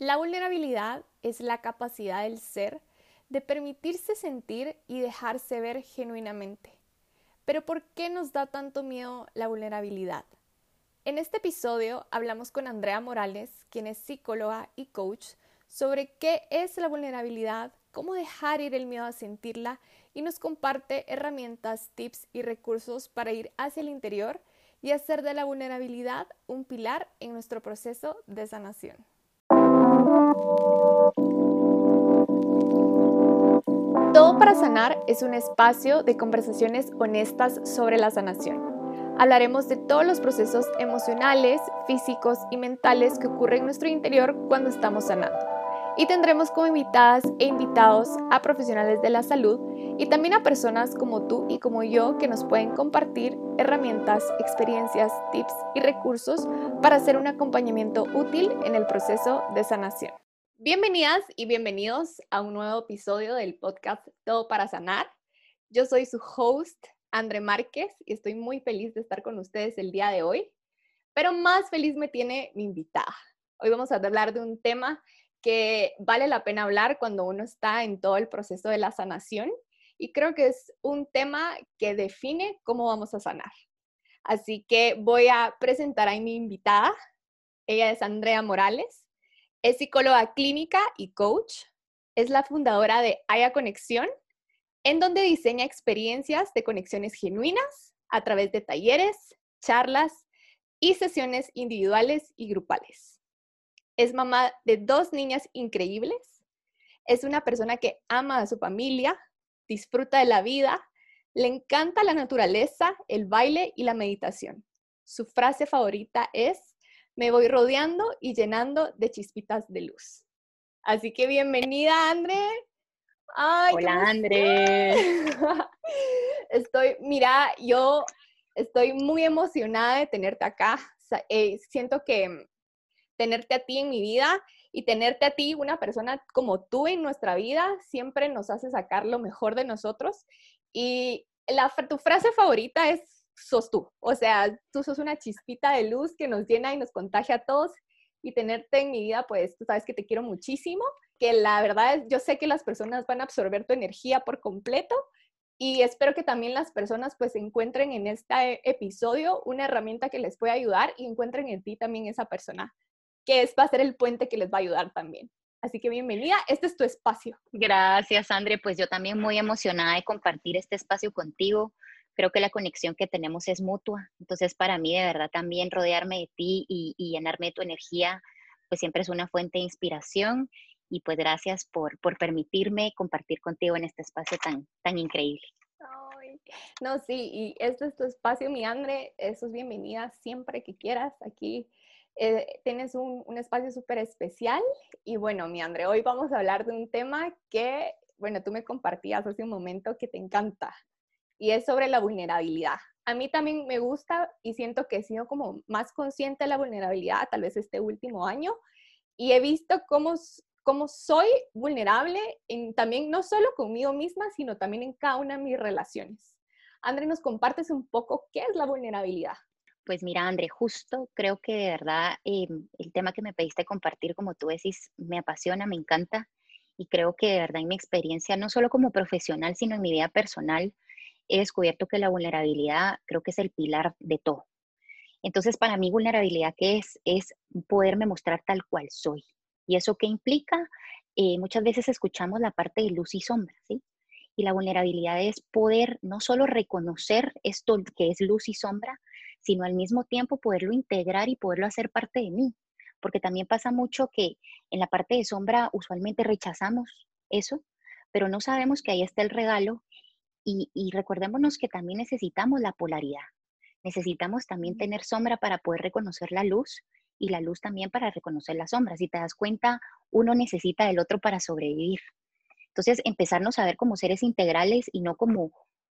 La vulnerabilidad es la capacidad del ser de permitirse sentir y dejarse ver genuinamente. Pero ¿por qué nos da tanto miedo la vulnerabilidad? En este episodio hablamos con Andrea Morales, quien es psicóloga y coach, sobre qué es la vulnerabilidad, cómo dejar ir el miedo a sentirla y nos comparte herramientas, tips y recursos para ir hacia el interior y hacer de la vulnerabilidad un pilar en nuestro proceso de sanación. Todo para sanar es un espacio de conversaciones honestas sobre la sanación. Hablaremos de todos los procesos emocionales, físicos y mentales que ocurren en nuestro interior cuando estamos sanando. Y tendremos como invitadas e invitados a profesionales de la salud y también a personas como tú y como yo que nos pueden compartir herramientas, experiencias, tips y recursos para hacer un acompañamiento útil en el proceso de sanación. Bienvenidas y bienvenidos a un nuevo episodio del podcast Todo para Sanar. Yo soy su host, André Márquez, y estoy muy feliz de estar con ustedes el día de hoy. Pero más feliz me tiene mi invitada. Hoy vamos a hablar de un tema que vale la pena hablar cuando uno está en todo el proceso de la sanación y creo que es un tema que define cómo vamos a sanar. Así que voy a presentar a mi invitada. Ella es Andrea Morales, es psicóloga clínica y coach. Es la fundadora de Haya Conexión, en donde diseña experiencias de conexiones genuinas a través de talleres, charlas y sesiones individuales y grupales. Es mamá de dos niñas increíbles. Es una persona que ama a su familia, disfruta de la vida, le encanta la naturaleza, el baile y la meditación. Su frase favorita es, me voy rodeando y llenando de chispitas de luz. Así que bienvenida, André. Hola, André. Estoy, mira, yo estoy muy emocionada de tenerte acá. Eh, siento que tenerte a ti en mi vida y tenerte a ti, una persona como tú en nuestra vida, siempre nos hace sacar lo mejor de nosotros. Y la, tu frase favorita es, sos tú. O sea, tú sos una chispita de luz que nos llena y nos contagia a todos. Y tenerte en mi vida, pues tú sabes que te quiero muchísimo, que la verdad es, yo sé que las personas van a absorber tu energía por completo y espero que también las personas pues encuentren en este episodio una herramienta que les pueda ayudar y encuentren en ti también esa persona que es, va a ser el puente que les va a ayudar también. Así que bienvenida, este es tu espacio. Gracias, André. Pues yo también muy emocionada de compartir este espacio contigo. Creo que la conexión que tenemos es mutua. Entonces, para mí, de verdad, también rodearme de ti y, llenarme de tu energía, pues siempre es una fuente de inspiración. Y pues gracias por, por permitirme compartir contigo en este espacio tan, tan increíble. no, sí, y este es tu espacio, mi André. Eso es bienvenida siempre que quieras. Aquí eh, tienes un, un espacio súper especial. Y bueno, mi André, hoy vamos a hablar de un tema que, bueno, tú me compartías hace un momento que te encanta. Y es sobre la vulnerabilidad. A mí también me gusta y siento que he sido como más consciente de la vulnerabilidad, tal vez este último año. Y he visto cómo, cómo soy vulnerable en, también no solo conmigo misma, sino también en cada una de mis relaciones. André, ¿nos compartes un poco qué es la vulnerabilidad? Pues mira, André, justo creo que de verdad eh, el tema que me pediste compartir, como tú decís, me apasiona, me encanta y creo que de verdad en mi experiencia, no solo como profesional, sino en mi vida personal, he descubierto que la vulnerabilidad creo que es el pilar de todo. Entonces, para mí, vulnerabilidad, ¿qué es? Es poderme mostrar tal cual soy. ¿Y eso qué implica? Eh, muchas veces escuchamos la parte de luz y sombra, ¿sí? Y la vulnerabilidad es poder no solo reconocer esto que es luz y sombra, sino al mismo tiempo poderlo integrar y poderlo hacer parte de mí. Porque también pasa mucho que en la parte de sombra usualmente rechazamos eso, pero no sabemos que ahí está el regalo y, recordémonos que también necesitamos la polaridad. Necesitamos también tener sombra para poder reconocer la luz y la luz también para reconocer la sombra. Si te das cuenta, uno necesita del otro para sobrevivir. Entonces, empezarnos a ver como seres integrales y no como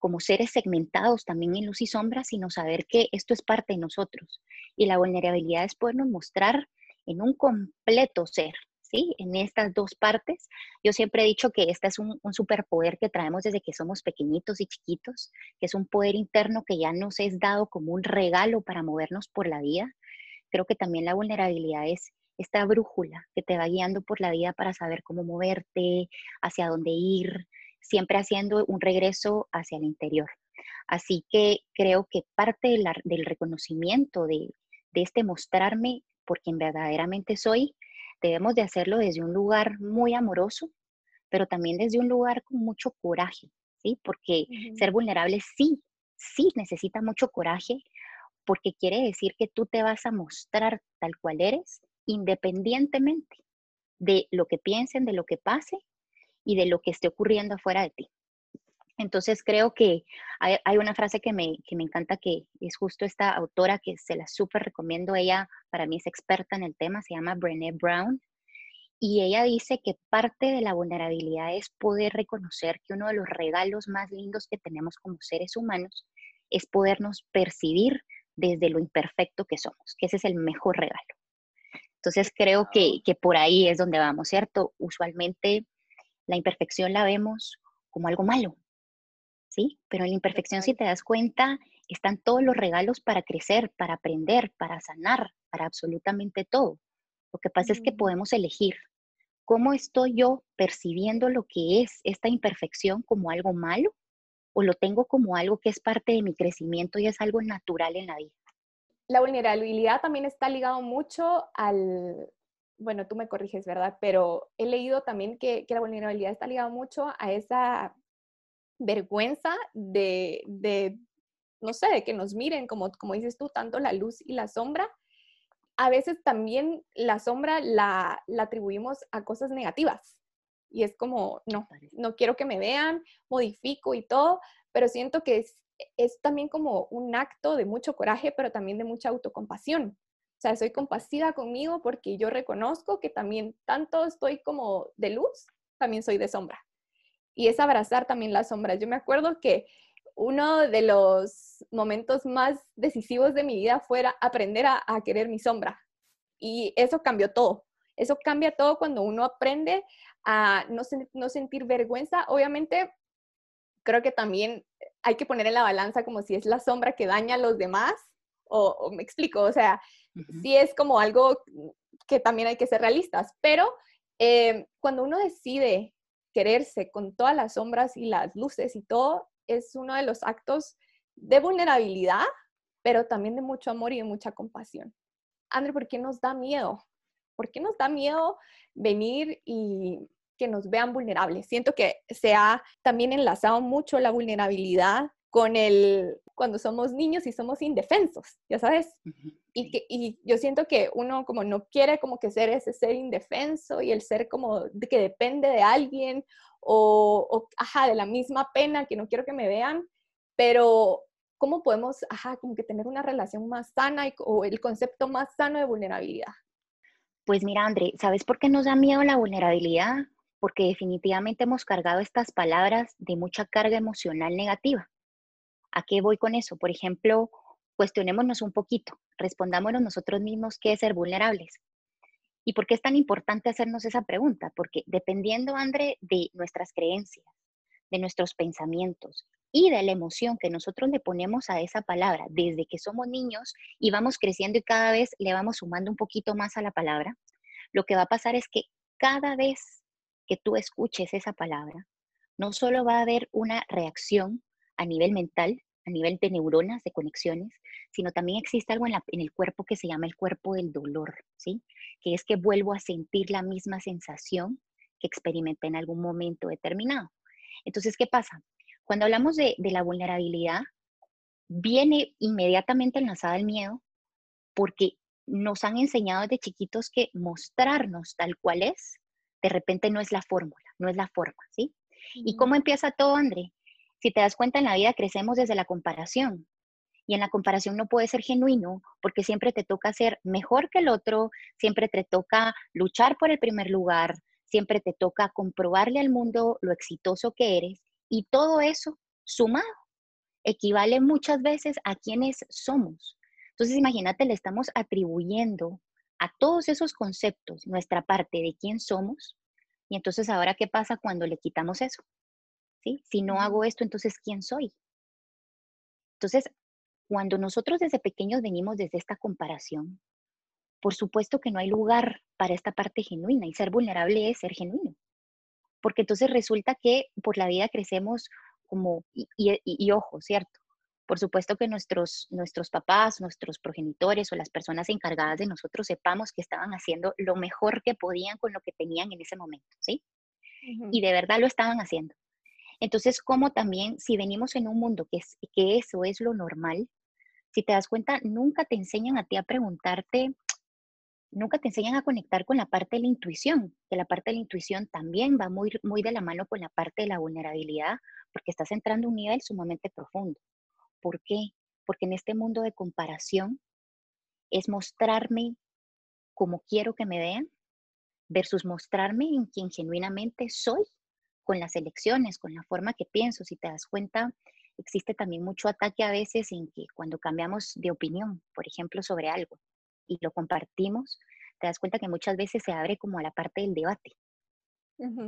como seres segmentados también en luz y sombra, sino saber que esto es parte de nosotros. Y la vulnerabilidad es podernos mostrar en un completo ser, ¿sí? En estas dos partes. Yo siempre he dicho que este es un, un, superpoder que traemos desde que somos pequeñitos y chiquitos, que es un poder interno que ya nos es dado como un regalo para movernos por la vida. Creo que también la vulnerabilidad es, esta brújula que te va guiando por la vida para saber cómo moverte, hacia dónde ir, siempre haciendo un regreso hacia el interior. Así que creo que parte del reconocimiento de, de este mostrarme por quien verdaderamente soy, debemos de hacerlo desde un lugar muy amoroso, pero también desde un lugar con mucho coraje, ¿sí? Porque ser vulnerable sí, sí necesita mucho coraje, porque quiere decir que tú te vas a mostrar tal cual eres, independientemente de lo que piensen, de lo que pase y de lo que esté ocurriendo afuera de ti. Entonces creo que hay, una frase que me, que me, encanta, que es justo esta autora que se la súper recomiendo. Ella para mí es experta en el tema, se llama Brené Brown. Y ella dice que parte de la vulnerabilidad es poder reconocer que uno de los regalos más lindos que tenemos como seres humanos es podernos percibir desde lo imperfecto que somos, que ese es el mejor regalo. Entonces creo que, que por ahí es donde vamos, ¿cierto? Usualmente la imperfección la vemos como algo malo, ¿sí? Pero en la imperfección, si te das cuenta, están todos los regalos para crecer, para aprender, para sanar, para absolutamente todo. Lo que pasa es que mm. podemos elegir cómo estoy yo percibiendo lo que es esta imperfección como algo malo o lo tengo como algo que es parte de mi crecimiento y es algo natural en la vida. La vulnerabilidad también está ligado mucho al, bueno, tú me corriges, ¿verdad? Pero he leído también que, que la vulnerabilidad está ligado mucho a esa vergüenza de, de, no sé, de que nos miren, como, como dices tú, tanto la luz y la sombra. A veces también la sombra la, la atribuimos a cosas negativas. Y es como, no, no quiero que me vean, modifico y todo, pero siento que es, es también como un acto de mucho coraje, pero también de mucha autocompasión. O sea, soy compasiva conmigo porque yo reconozco que también tanto estoy como de luz, también soy de sombra y es abrazar también las sombras. Yo me acuerdo que uno de los momentos más decisivos de mi vida fue aprender a, querer mi sombra. Y eso cambió todo. Eso cambia todo cuando uno aprende a no, no sentir vergüenza. Obviamente, creo que también hay que poner en la balanza como si es la sombra que daña a los demás. O, me explico, o sea, si es como algo que también hay que ser realistas. Pero eh, cuando uno decide quererse con todas las sombras y las luces y todo, es uno de los actos de vulnerabilidad, pero también de mucho amor y de mucha compasión. André, ¿por qué nos da miedo? ¿Por qué nos da miedo venir y que nos vean vulnerables? Siento que se ha también enlazado mucho la vulnerabilidad con el cuando somos niños y somos indefensos, ya sabes. Y, que, y yo siento que uno como no quiere como que ser ese ser indefenso y el ser como de que depende de alguien o, o, ajá, de la misma pena que no quiero que me vean, pero ¿cómo podemos, ajá, como que tener una relación más sana y, o el concepto más sano de vulnerabilidad? Pues mira, André, ¿sabes por qué nos da miedo la vulnerabilidad? Porque definitivamente hemos cargado estas palabras de mucha carga emocional negativa. ¿A qué voy con eso? Por ejemplo, cuestionémonos un poquito, respondámonos nosotros mismos qué es ser vulnerables. ¿Y por qué es tan importante hacernos esa pregunta? Porque dependiendo, André, de nuestras creencias, de nuestros pensamientos y de la emoción que nosotros le ponemos a esa palabra desde que somos niños y vamos creciendo y cada vez le vamos sumando un poquito más a la palabra, lo que va a pasar es que cada vez que tú escuches esa palabra, no solo va a haber una reacción a nivel mental, a nivel de neuronas, de conexiones, sino también existe algo en, el cuerpo que se llama el cuerpo del dolor, ¿sí? Que es que vuelvo a sentir la misma sensación que experimenté en algún momento determinado. Entonces, ¿qué pasa? Cuando hablamos de, de la vulnerabilidad, viene inmediatamente enlazada el miedo porque nos han enseñado desde chiquitos que mostrarnos tal cual es, de repente no es la fórmula, no es la forma, ¿sí? ¿Y cómo empieza todo, André? Si te das cuenta, en la vida crecemos desde la comparación. Y en la comparación no puede ser genuino porque siempre te toca ser mejor que el otro, siempre te toca luchar por el primer lugar, siempre te toca comprobarle al mundo lo exitoso que eres. Y todo eso sumado equivale muchas veces a quienes somos. Entonces, imagínate, le estamos atribuyendo a todos esos conceptos nuestra parte de quién somos. Y entonces, ahora, ¿qué pasa cuando le quitamos eso? Si no hago esto, entonces, ¿quién soy? Entonces, cuando nosotros desde pequeños venimos desde esta comparación, por supuesto que no hay lugar para esta parte genuina y ser vulnerable es ser genuino. Porque entonces resulta que por la vida crecemos como, y, y ojo, ¿cierto? Por supuesto que nuestros, nuestros papás, nuestros progenitores o las personas encargadas de nosotros sepamos que estaban haciendo lo mejor que podían con lo que tenían en ese momento, ¿sí? Y de verdad lo estaban haciendo. Entonces, como también si venimos en un mundo que, es, que eso es lo normal, si te das cuenta, nunca te enseñan a ti a preguntarte, nunca te enseñan a conectar con la parte de la intuición, que la parte de la intuición también va muy, muy de la mano con la parte de la vulnerabilidad, porque estás entrando a un nivel sumamente profundo. ¿Por qué? Porque en este mundo de comparación es mostrarme como quiero que me vean versus mostrarme en quien genuinamente soy con las elecciones, con la forma que pienso. Si te das cuenta, existe también mucho ataque a veces en que cuando cambiamos de opinión, por ejemplo, sobre algo y lo compartimos, te das cuenta que muchas veces se abre como a la parte del debate.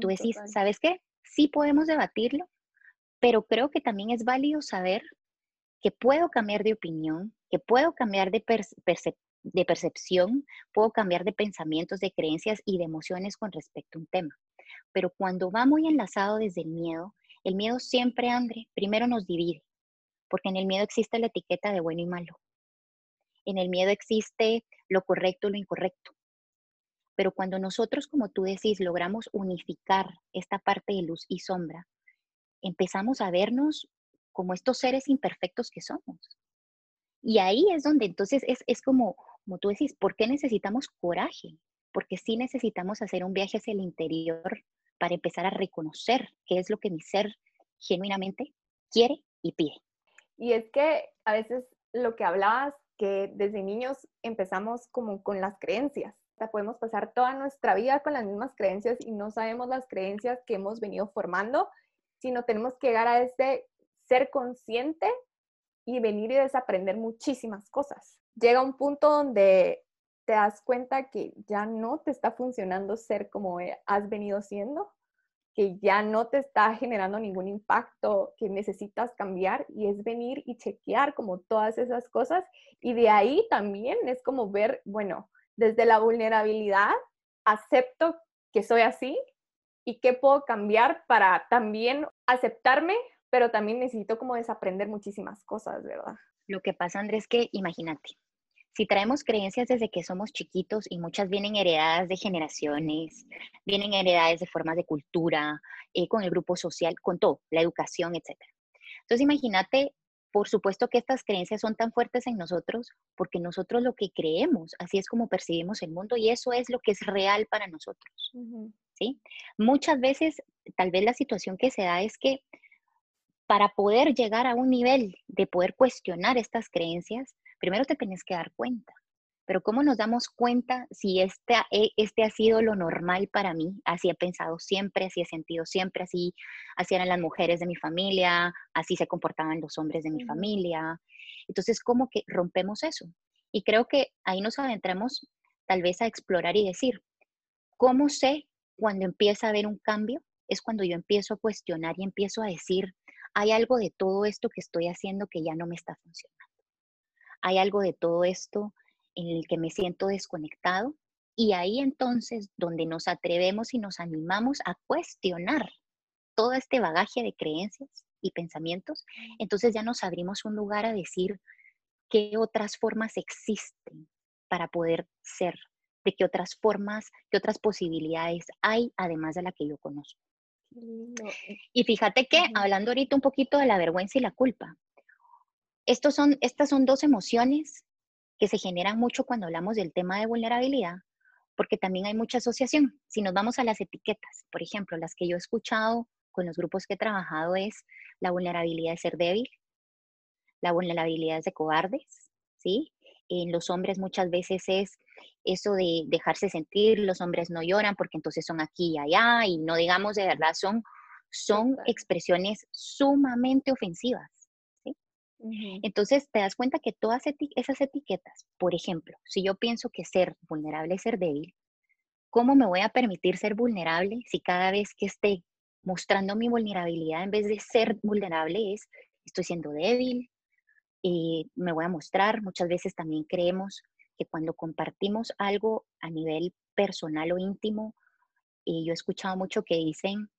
Tú decís, ¿sabes qué? Sí podemos debatirlo, pero creo que también es válido saber que puedo cambiar de opinión, que puedo cambiar de, de percepción, puedo cambiar de pensamientos, de creencias y de emociones con respecto a un tema. Pero cuando va muy enlazado desde el miedo, el miedo siempre, André, primero nos divide, porque en el miedo existe la etiqueta de bueno y malo. En el miedo existe lo correcto y lo incorrecto. Pero cuando nosotros, como tú decís, logramos unificar esta parte de luz y sombra, empezamos a vernos como estos seres imperfectos que somos. Y ahí es donde entonces es, como, como tú decís, ¿por qué necesitamos coraje? Porque sí necesitamos hacer un viaje hacia el interior para empezar a reconocer qué es lo que mi ser genuinamente quiere y pide. Y es que a veces lo que hablabas, que desde niños empezamos como con las creencias. O sea, podemos pasar toda nuestra vida con las mismas creencias y no sabemos las creencias que hemos venido formando, sino tenemos que llegar a este ser consciente y venir y desaprender muchísimas cosas. Llega un punto donde te das cuenta que ya no te está funcionando ser como e, has venido siendo, que ya no te está generando ningún impacto, que necesitas cambiar y es venir y chequear como todas esas cosas. Y de ahí también es como ver, bueno, desde la vulnerabilidad, acepto que soy así y qué puedo cambiar para también aceptarme pero también necesito como desaprender muchísimas cosas, ¿verdad? Lo que pasa, Andrés, que imagínate, si traemos creencias desde que somos chiquitos y muchas vienen heredadas de generaciones, vienen heredadas de formas de cultura, eh, con el grupo social, con todo, la educación, etc. Entonces, imagínate, por supuesto que estas creencias son tan fuertes en nosotros porque nosotros lo que creemos, así es como percibimos el mundo y eso es lo que es real para nosotros. ¿sí? Muchas veces, tal vez la situación que se da es que para poder llegar a un nivel de poder cuestionar estas creencias, primero te tienes que dar cuenta. Pero ¿cómo nos damos cuenta si este, este ha sido lo normal para mí? Así he pensado siempre, así he sentido siempre, así, así eran las mujeres de mi familia, así se comportaban los hombres de mi familia. Entonces, ¿cómo que rompemos eso? Y creo que ahí nos adentramos tal vez a explorar y decir, ¿cómo sé cuando empieza a haber un cambio? Es cuando yo empiezo a cuestionar y empiezo a decir, hay algo de todo esto que estoy haciendo que ya no me está funcionando. Hay algo de todo esto en el que me siento desconectado y ahí entonces donde nos atrevemos y nos animamos a cuestionar todo este bagaje de creencias y pensamientos, entonces ya nos abrimos un lugar a decir qué otras formas existen para poder ser, de qué otras formas, qué otras posibilidades hay además de la que yo conozco. Y fíjate que, hablando ahorita un poquito de la vergüenza y la culpa, estos son, estas son dos emociones que se generan mucho cuando hablamos del tema de vulnerabilidad, porque también hay mucha asociación. Si nos vamos a las etiquetas, por ejemplo, las que yo he escuchado con los grupos que he trabajado es la vulnerabilidad de ser débil, la vulnerabilidad de cobardes, ¿sí? En los hombres muchas veces es eso de dejarse sentir, los hombres no lloran porque entonces son aquí y allá, y no digamos de verdad, son, son expresiones sumamente ofensivas. Entonces te das cuenta que todas esas etiquetas, por ejemplo, si yo pienso que ser vulnerable es ser débil, ¿cómo me voy a permitir ser vulnerable si cada vez que esté mostrando mi vulnerabilidad en vez de ser vulnerable es estoy siendo débil, y eh, me voy a mostrar, muchas veces también creemos que cuando compartimos algo a nivel personal o íntimo, y yo he escuchado mucho que dicen,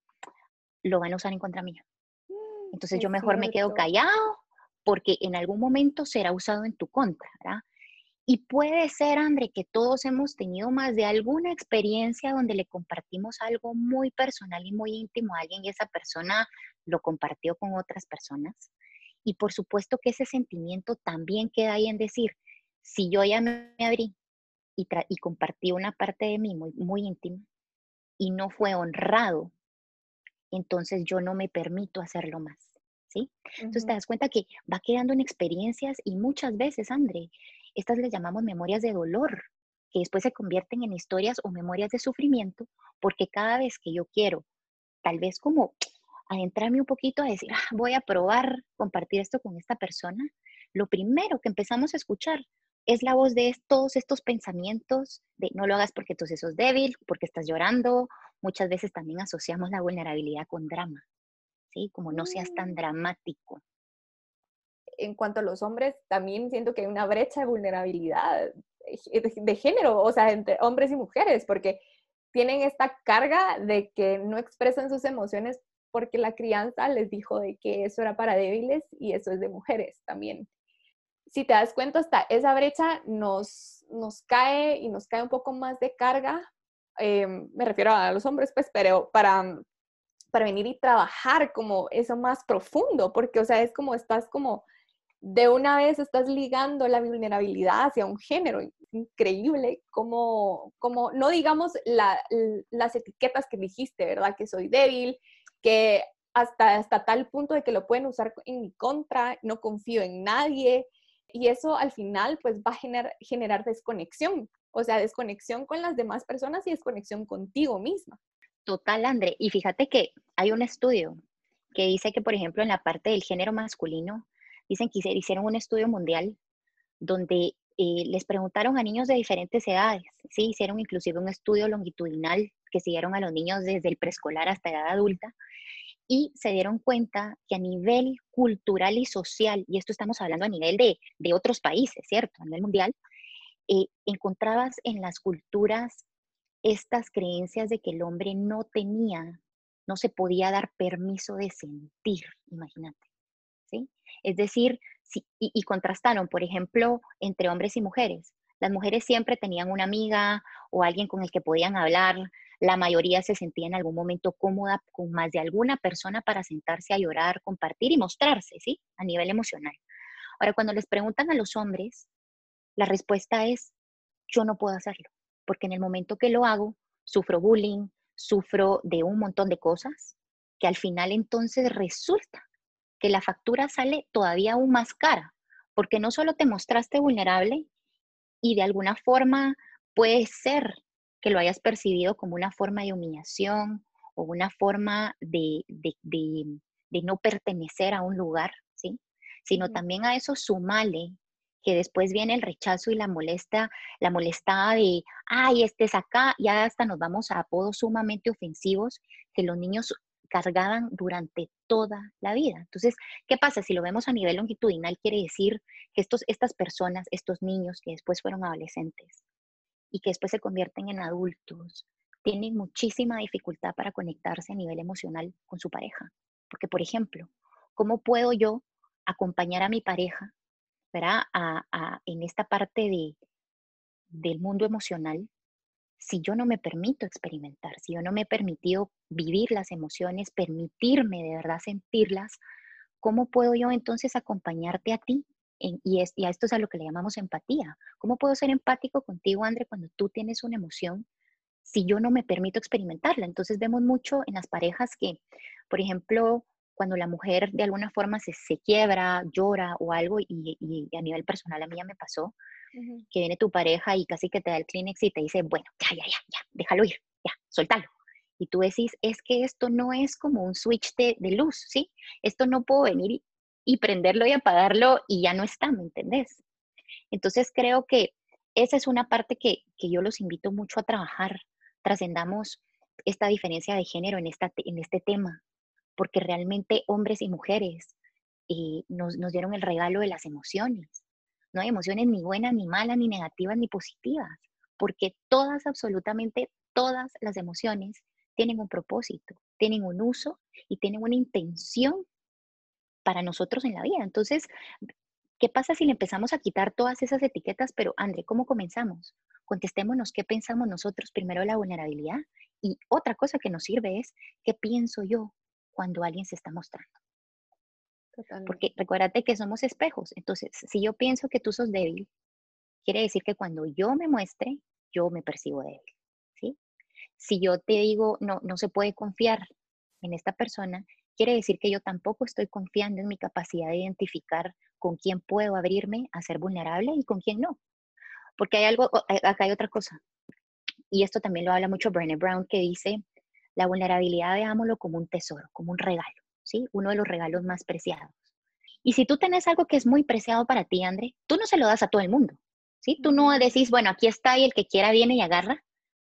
lo van a usar en contra mía. Mm, Entonces yo mejor me quedo callado porque en algún momento será usado en tu contra. Y puede ser, André, que todos hemos tenido más de alguna experiencia donde le compartimos algo muy personal y muy íntimo a alguien y esa persona lo compartió con otras personas. Y por supuesto que ese sentimiento también queda ahí en decir, si yo ya me abrí y, y compartí una parte de mí muy, muy íntima y no fue honrado, entonces yo no me permito hacerlo más. ¿Sí? Entonces te das cuenta que va quedando en experiencias y muchas veces, André, estas les llamamos memorias de dolor, que después se convierten en historias o memorias de sufrimiento, porque cada vez que yo quiero, tal vez como adentrarme un poquito a decir, ah, voy a probar compartir esto con esta persona, lo primero que empezamos a escuchar es la voz de todos estos pensamientos de no lo hagas porque tú sos débil, porque estás llorando. Muchas veces también asociamos la vulnerabilidad con drama, ¿sí? Como no seas tan mm. dramático. En cuanto a los hombres, también siento que hay una brecha de vulnerabilidad de género, o sea, entre hombres y mujeres, porque tienen esta carga de que no expresan sus emociones porque la crianza les dijo de que eso era para débiles y eso es de mujeres también si te das cuenta, hasta esa brecha nos, nos cae y nos cae un poco más de carga, em, me refiero a los hombres, pues, pero para, para venir y trabajar como eso más profundo, porque, o sea, es como estás como, de una vez estás ligando la vulnerabilidad hacia un género. Increíble como, como no digamos las etiquetas que dijiste, ¿verdad? Que soy débil, que hasta, hasta tal punto de que lo pueden usar en mi contra, no confío en nadie, y eso al final pues va a generar, generar desconexión, o sea, desconexión con las demás personas y desconexión contigo misma. Total, André. Y fíjate que hay un estudio que dice que, por ejemplo, en la parte del género masculino, dicen que hicieron un estudio mundial donde eh, les preguntaron a niños de diferentes edades, ¿sí? hicieron inclusive un estudio longitudinal que siguieron a los niños desde el preescolar hasta edad adulta y se dieron cuenta que a nivel cultural y social, y esto estamos hablando a nivel de, de otros países, ¿cierto? A nivel mundial, eh, encontrabas en las culturas estas creencias de que el hombre no tenía, no se podía dar permiso de sentir, imagínate, ¿sí? Es decir, y, y contrastaron, por ejemplo, entre hombres y mujeres. Las mujeres siempre tenían una amiga o alguien con el que podían hablar, la mayoría se sentía en algún momento cómoda con más de alguna persona para sentarse a llorar, compartir y mostrarse, ¿sí? A nivel emocional. Ahora, cuando les preguntan a los hombres, la respuesta es, yo no puedo hacerlo, porque en el momento que lo hago, sufro bullying, sufro de un montón de cosas, que al final entonces resulta que la factura sale todavía aún más cara, porque no solo te mostraste vulnerable y de alguna forma puede ser que lo hayas percibido como una forma de humillación o una forma de, no pertenecer a un lugar, ¿sí? Sino también a eso sumale que después viene el rechazo y la molesta, la molestada de, ay, este es acá, ya hasta nos vamos a apodos sumamente ofensivos que los niños cargaban durante toda la vida. Entonces, ¿qué pasa? Si lo vemos a nivel longitudinal, quiere decir que estos, estas personas, estos niños que después fueron adolescentes, y que después se convierten en adultos, tienen muchísima dificultad para conectarse a nivel emocional con su pareja. Porque, por ejemplo, ¿cómo puedo yo acompañar a mi pareja en esta parte de, del mundo emocional si yo no me permito experimentar, si yo no me he permitido vivir las emociones, permitirme de verdad sentirlas? ¿Cómo puedo yo entonces acompañarte a ti y, a esto es a lo que le llamamos empatía. ¿Cómo puedo ser empático contigo, André, cuando tú tienes una emoción si yo no me permito experimentarla? Entonces vemos mucho en las parejas que, por ejemplo, cuando la mujer de alguna forma se, se quiebra, llora o algo, y, a nivel personal a mí ya me pasó, que viene tu pareja y casi que te da el Kleenex y te dice, bueno, ya, ya, ya, ya, déjalo ir, ya, suéltalo. Y tú decís, es que esto no es como un switch de, de luz, ¿sí? Esto no puedo venir y prenderlo y apagarlo y ya no está, ¿me entendés? Entonces creo que esa es una parte que, yo los invito mucho a trabajar. Trascendamos esta diferencia de género en, esta, en este tema, porque realmente hombres y mujeres eh, nos, nos dieron el regalo de las emociones, No hay emociones ni buenas, ni malas, ni negativas, ni positivas, porque todas, absolutamente todas las emociones tienen un propósito, tienen un uso y tienen una intención para nosotros en la vida. Entonces, ¿qué pasa si le empezamos a quitar todas esas etiquetas? Pero, André, ¿cómo comenzamos? Contestémonos qué pensamos nosotros primero de la vulnerabilidad. Y otra cosa que nos sirve es qué pienso yo cuando alguien se está mostrando. Porque recuérdate que somos espejos. Entonces, si yo pienso que tú sos débil, quiere decir que cuando yo me muestre, yo me percibo débil. ¿sí? Si yo te digo, no, no se puede confiar en esta persona, quiere decir que yo tampoco estoy confiando en mi capacidad de identificar con quién puedo abrirme a ser vulnerable y con quién no. Porque hay algo, acá hay otra cosa. Y esto también lo habla mucho Brené Brown, que dice, la vulnerabilidad veámoslo como un tesoro, como un regalo, ¿sí? Uno de los regalos más preciados. Y si tú tenés algo que es muy preciado para ti, André, tú no se lo das a todo el mundo, ¿sí? Tú no decís, bueno, aquí está y el que quiera viene y agarra,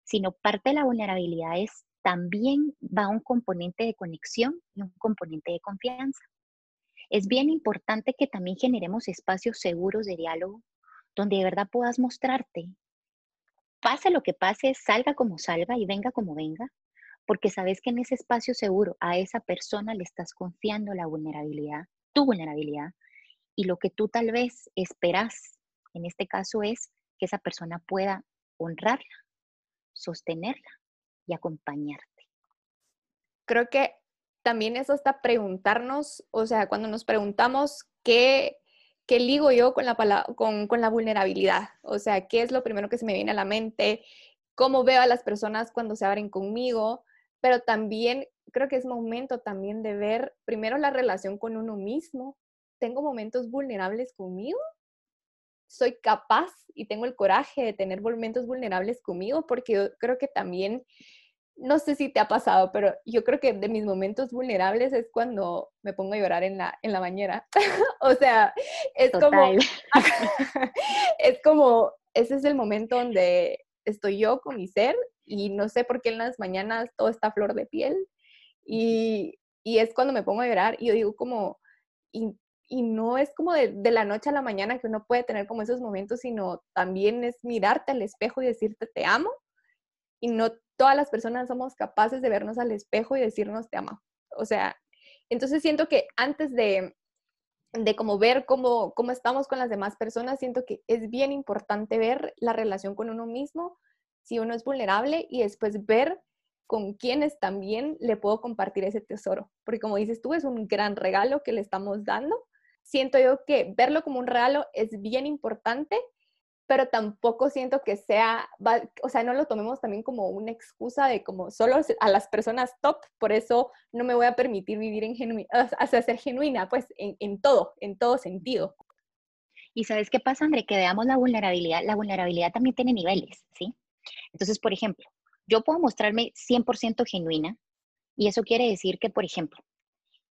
sino parte de la vulnerabilidad es también va un componente de conexión y un componente de confianza. Es bien importante que también generemos espacios seguros de diálogo donde de verdad puedas mostrarte. Pase lo que pase, salga como salga y venga como venga, porque sabes que en ese espacio seguro a esa persona le estás confiando la vulnerabilidad, tu vulnerabilidad, y lo que tú tal vez esperas en este caso es que esa persona pueda honrarla, sostenerla y acompañarte. Creo que también es hasta preguntarnos, o sea, cuando nos preguntamos qué, qué ligo yo con la, con, con la vulnerabilidad, o sea, qué es lo primero que se me viene a la mente, cómo veo a las personas cuando se abren conmigo, pero también creo que es momento también de ver primero la relación con uno mismo. ¿Tengo momentos vulnerables conmigo? ¿Soy capaz y tengo el coraje de tener momentos vulnerables conmigo? Porque yo creo que también no sé si te ha pasado, pero yo creo que de mis momentos vulnerables es cuando me pongo a llorar en la, en la bañera. o sea, es como, es como, ese es el momento donde estoy yo con mi ser y no sé por qué en las mañanas todo está flor de piel y, y es cuando me pongo a llorar y yo digo como, y, y no es como de, de, la noche a la mañana que uno puede tener como esos momentos, sino también es mirarte al espejo y decirte te amo y no todas las personas somos capaces de vernos al espejo y decirnos te amo. O sea, entonces siento que antes de, de como ver cómo, cómo estamos con las demás personas, siento que es bien importante ver la relación con uno mismo, si uno es vulnerable y después ver con quiénes también le puedo compartir ese tesoro. Porque como dices tú, es un gran regalo que le estamos dando. Siento yo que verlo como un regalo es bien importante pero tampoco siento que sea, o sea, no lo tomemos también como una excusa de como solo a las personas top, por eso no me voy a permitir vivir en genuina, hacia ser genuina, pues en, en, todo, en todo sentido. Y sabes qué pasa, André, que veamos la vulnerabilidad, la vulnerabilidad también tiene niveles, ¿sí? Entonces, por ejemplo, yo puedo mostrarme 100% genuina y eso quiere decir que, por ejemplo,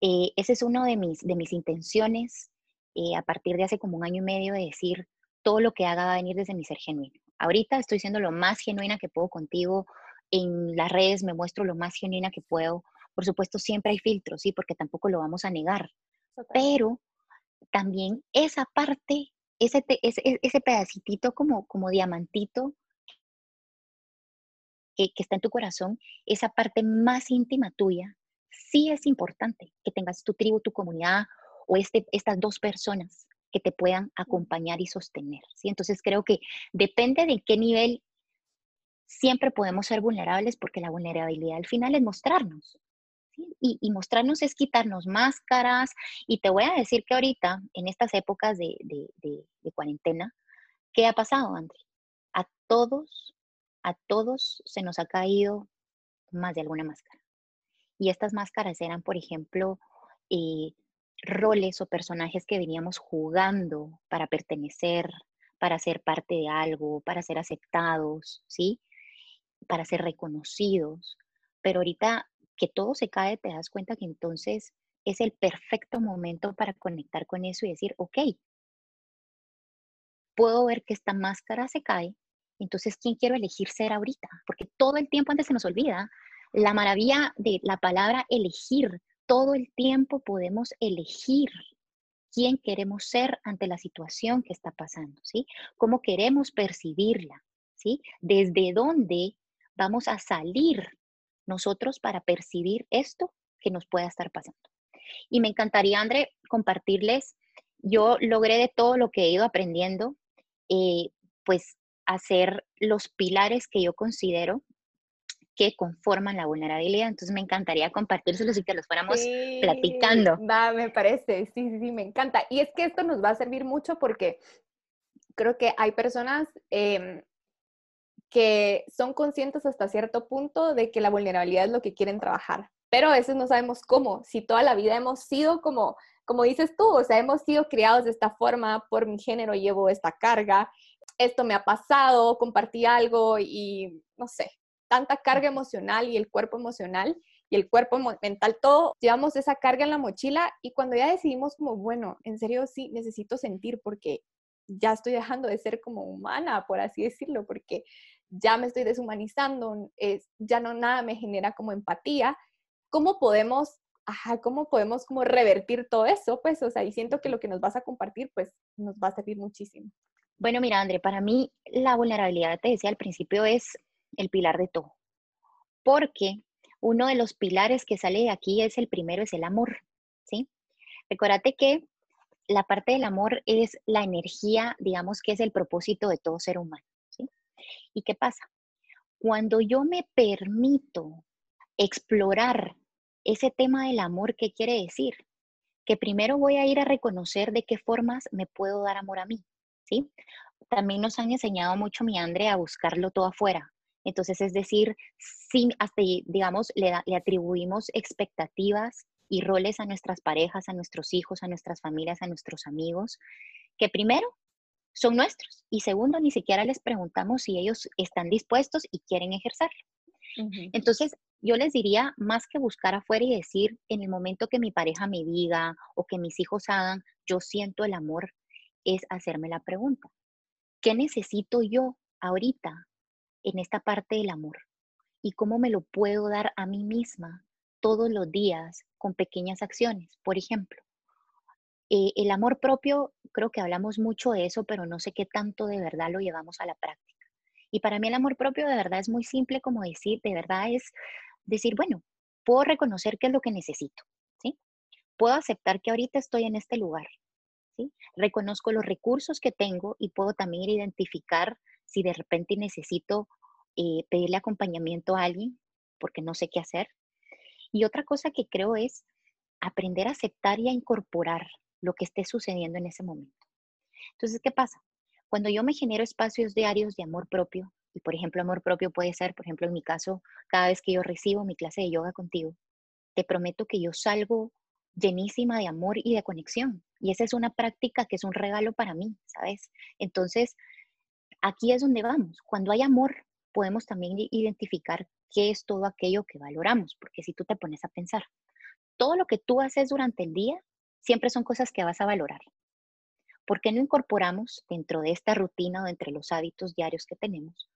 eh, ese es uno de mis, de mis intenciones eh, a partir de hace como un año y medio de decir, todo lo que haga va a venir desde mi ser genuino. Ahorita estoy siendo lo más genuina que puedo contigo. En las redes me muestro lo más genuina que puedo. Por supuesto, siempre hay filtros, sí, porque tampoco lo vamos a negar. Pero también esa parte, ese, ese, ese pedacitito como, como diamantito que, que, está en tu corazón, esa parte más íntima tuya, sí es importante que tengas tu tribu, tu comunidad o este, estas dos personas que te puedan acompañar y sostener. ¿sí? Entonces creo que depende de qué nivel siempre podemos ser vulnerables porque la vulnerabilidad al final es mostrarnos. Y, mostrarnos es quitarnos máscaras. Y te voy a decir que ahorita, en estas épocas de, de cuarentena, ¿qué ha pasado, André? A todos, a todos se nos ha caído más de alguna máscara. Y estas máscaras eran, por ejemplo, eh, roles o personajes que veníamos jugando para pertenecer, para ser parte de algo, para ser aceptados, ¿sí? Para ser reconocidos. Pero ahorita que todo se cae, te das cuenta que entonces es el perfecto momento para conectar con eso y decir, ok, puedo ver que esta máscara se cae, entonces, ¿quién quiero elegir ser ahorita? Porque todo el tiempo antes se nos olvida la maravilla de la palabra elegir todo el tiempo podemos elegir quién queremos ser ante la situación que está pasando, ¿sí? Cómo queremos percibirla, ¿sí? Desde dónde vamos a salir nosotros para percibir esto que nos pueda estar pasando. Y me encantaría, André, compartirles, yo logré de todo lo que he ido aprendiendo, eh, pues hacer los pilares que yo considero que conforman la vulnerabilidad. Entonces me encantaría compartírselos y que los fuéramos platicando. Va, me parece, sí, sí, sí, me encanta. Y es que esto nos va a servir mucho porque creo que hay personas em, que son conscientes hasta cierto punto de que la vulnerabilidad es lo que quieren trabajar, pero a veces no sabemos cómo, si toda la vida hemos sido como, como dices tú, o sea, hemos sido criados de esta forma, por mi género llevo esta carga, esto me ha pasado, compartí algo y no sé, tanta carga emocional y el cuerpo emocional y el cuerpo mental, todo, llevamos esa carga en la mochila y cuando ya decidimos como, bueno, en serio sí necesito sentir porque ya estoy dejando de ser como humana, por así decirlo, porque ya me estoy deshumanizando, es, ya no nada me genera como empatía, ¿cómo podemos, ajá, cómo podemos como revertir todo eso? Pues, o sea, y siento que lo que nos vas a compartir, pues, nos va a servir muchísimo. Bueno, mira, André, para mí la vulnerabilidad, te decía al principio, es el pilar de todo. Porque uno de los pilares que sale de aquí es el primero, es el amor, ¿sí? Recuérdate que la parte del amor es la energía, digamos que es el propósito de todo ser humano, ¿sí? ¿Y qué pasa? Cuando yo me permito explorar ese tema del amor, ¿qué quiere decir? Que primero voy a ir a reconocer de qué formas me puedo dar amor a mí, ¿sí? También nos han enseñado mucho, mi Andre, a buscarlo todo afuera, entonces, es decir, sin, hasta, digamos, le, le atribuimos expectativas y roles a nuestras parejas, a nuestros hijos, a nuestras familias, a nuestros amigos, que primero son nuestros y segundo, ni siquiera les preguntamos si ellos están dispuestos y quieren ejercerlo. Entonces, yo les diría, más que buscar afuera y decir, en el momento que mi pareja me diga o que mis hijos hagan, yo siento el amor, es hacerme la pregunta, ¿qué necesito yo ahorita en esta parte del amor y cómo me lo puedo dar a mí misma todos los días con pequeñas acciones. Por ejemplo, eh, el amor propio, creo que hablamos mucho de eso, pero no sé qué tanto de verdad lo llevamos a la práctica. Y para mí el amor propio de verdad es muy simple como decir, de verdad es decir, bueno, puedo reconocer qué es lo que necesito, ¿sí? Puedo aceptar que ahorita estoy en este lugar, Reconozco los recursos que tengo y puedo también identificar si de repente necesito eh, pedirle acompañamiento a alguien porque no sé qué hacer. Y otra cosa que creo es aprender a aceptar y a incorporar lo que esté sucediendo en ese momento. Entonces, ¿qué pasa? Cuando yo me genero espacios diarios de amor propio, y por ejemplo, amor propio puede ser, por ejemplo, en mi caso, cada vez que yo recibo mi clase de yoga contigo, te prometo que yo salgo llenísima de amor y de conexión. Y esa es una práctica que es un regalo para mí, ¿sabes? Entonces, aquí es donde vamos. Cuando hay amor, podemos también identificar qué es todo aquello que valoramos, porque si tú te pones a pensar, todo lo que tú haces durante el día siempre son cosas que vas a valorar. ¿Por qué no incorporamos dentro de esta rutina o entre los hábitos diarios que tenemos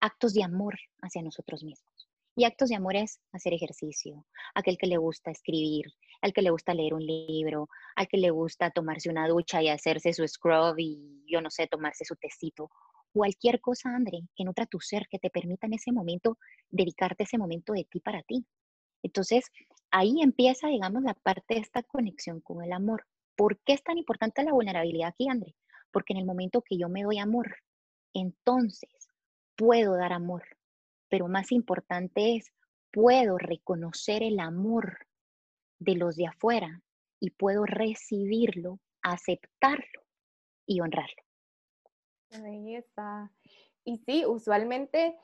actos de amor hacia nosotros mismos? Y actos de amor es hacer ejercicio, aquel que le gusta escribir, al que le gusta leer un libro, al que le gusta tomarse una ducha y hacerse su scrub y yo no sé, tomarse su tecito cualquier cosa, André, que nutra tu ser, que te permita en ese momento dedicarte ese momento de ti para ti. Entonces, ahí empieza, digamos, la parte de esta conexión con el amor. ¿Por qué es tan importante la vulnerabilidad aquí, André? Porque en el momento que yo me doy amor, entonces puedo dar amor. Pero más importante es, puedo reconocer el amor de los de afuera y puedo recibirlo, aceptarlo y honrarlo. Ahí está. Y sí, usualmente,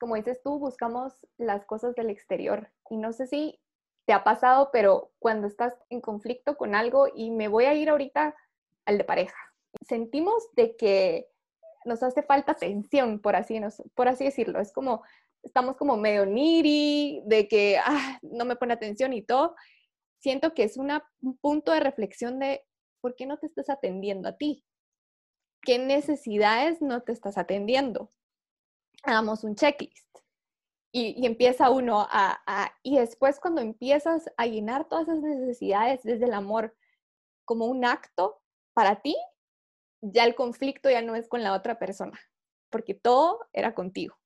como dices tú, buscamos las cosas del exterior. Y no sé si te ha pasado, pero cuando estás en conflicto con algo y me voy a ir ahorita al de pareja, sentimos de que nos hace falta atención, por así, por así decirlo. Es como, estamos como medio niri, de que ah, no me pone atención y todo. Siento que es un punto de reflexión de por qué no te estás atendiendo a ti qué necesidades no te estás atendiendo. Hagamos un checklist. Y, empieza uno a, Y después cuando empiezas a llenar todas esas necesidades desde el amor, como un acto para ti, ya el conflicto ya no es con la otra persona, porque todo era contigo.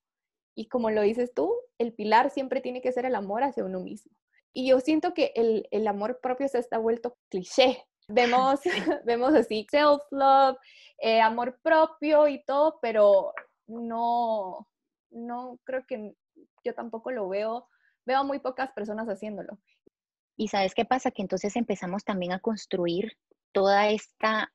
Y como lo dices tú, el pilar siempre tiene que ser el amor hacia uno mismo. Y yo siento que el, el amor propio se está vuelto cliché. Vemos, vemos así self-love, eh, amor propio y todo, pero no, no creo que yo tampoco lo veo, veo muy pocas personas haciéndolo. Y sabes qué pasa? Que entonces empezamos también a construir toda esta,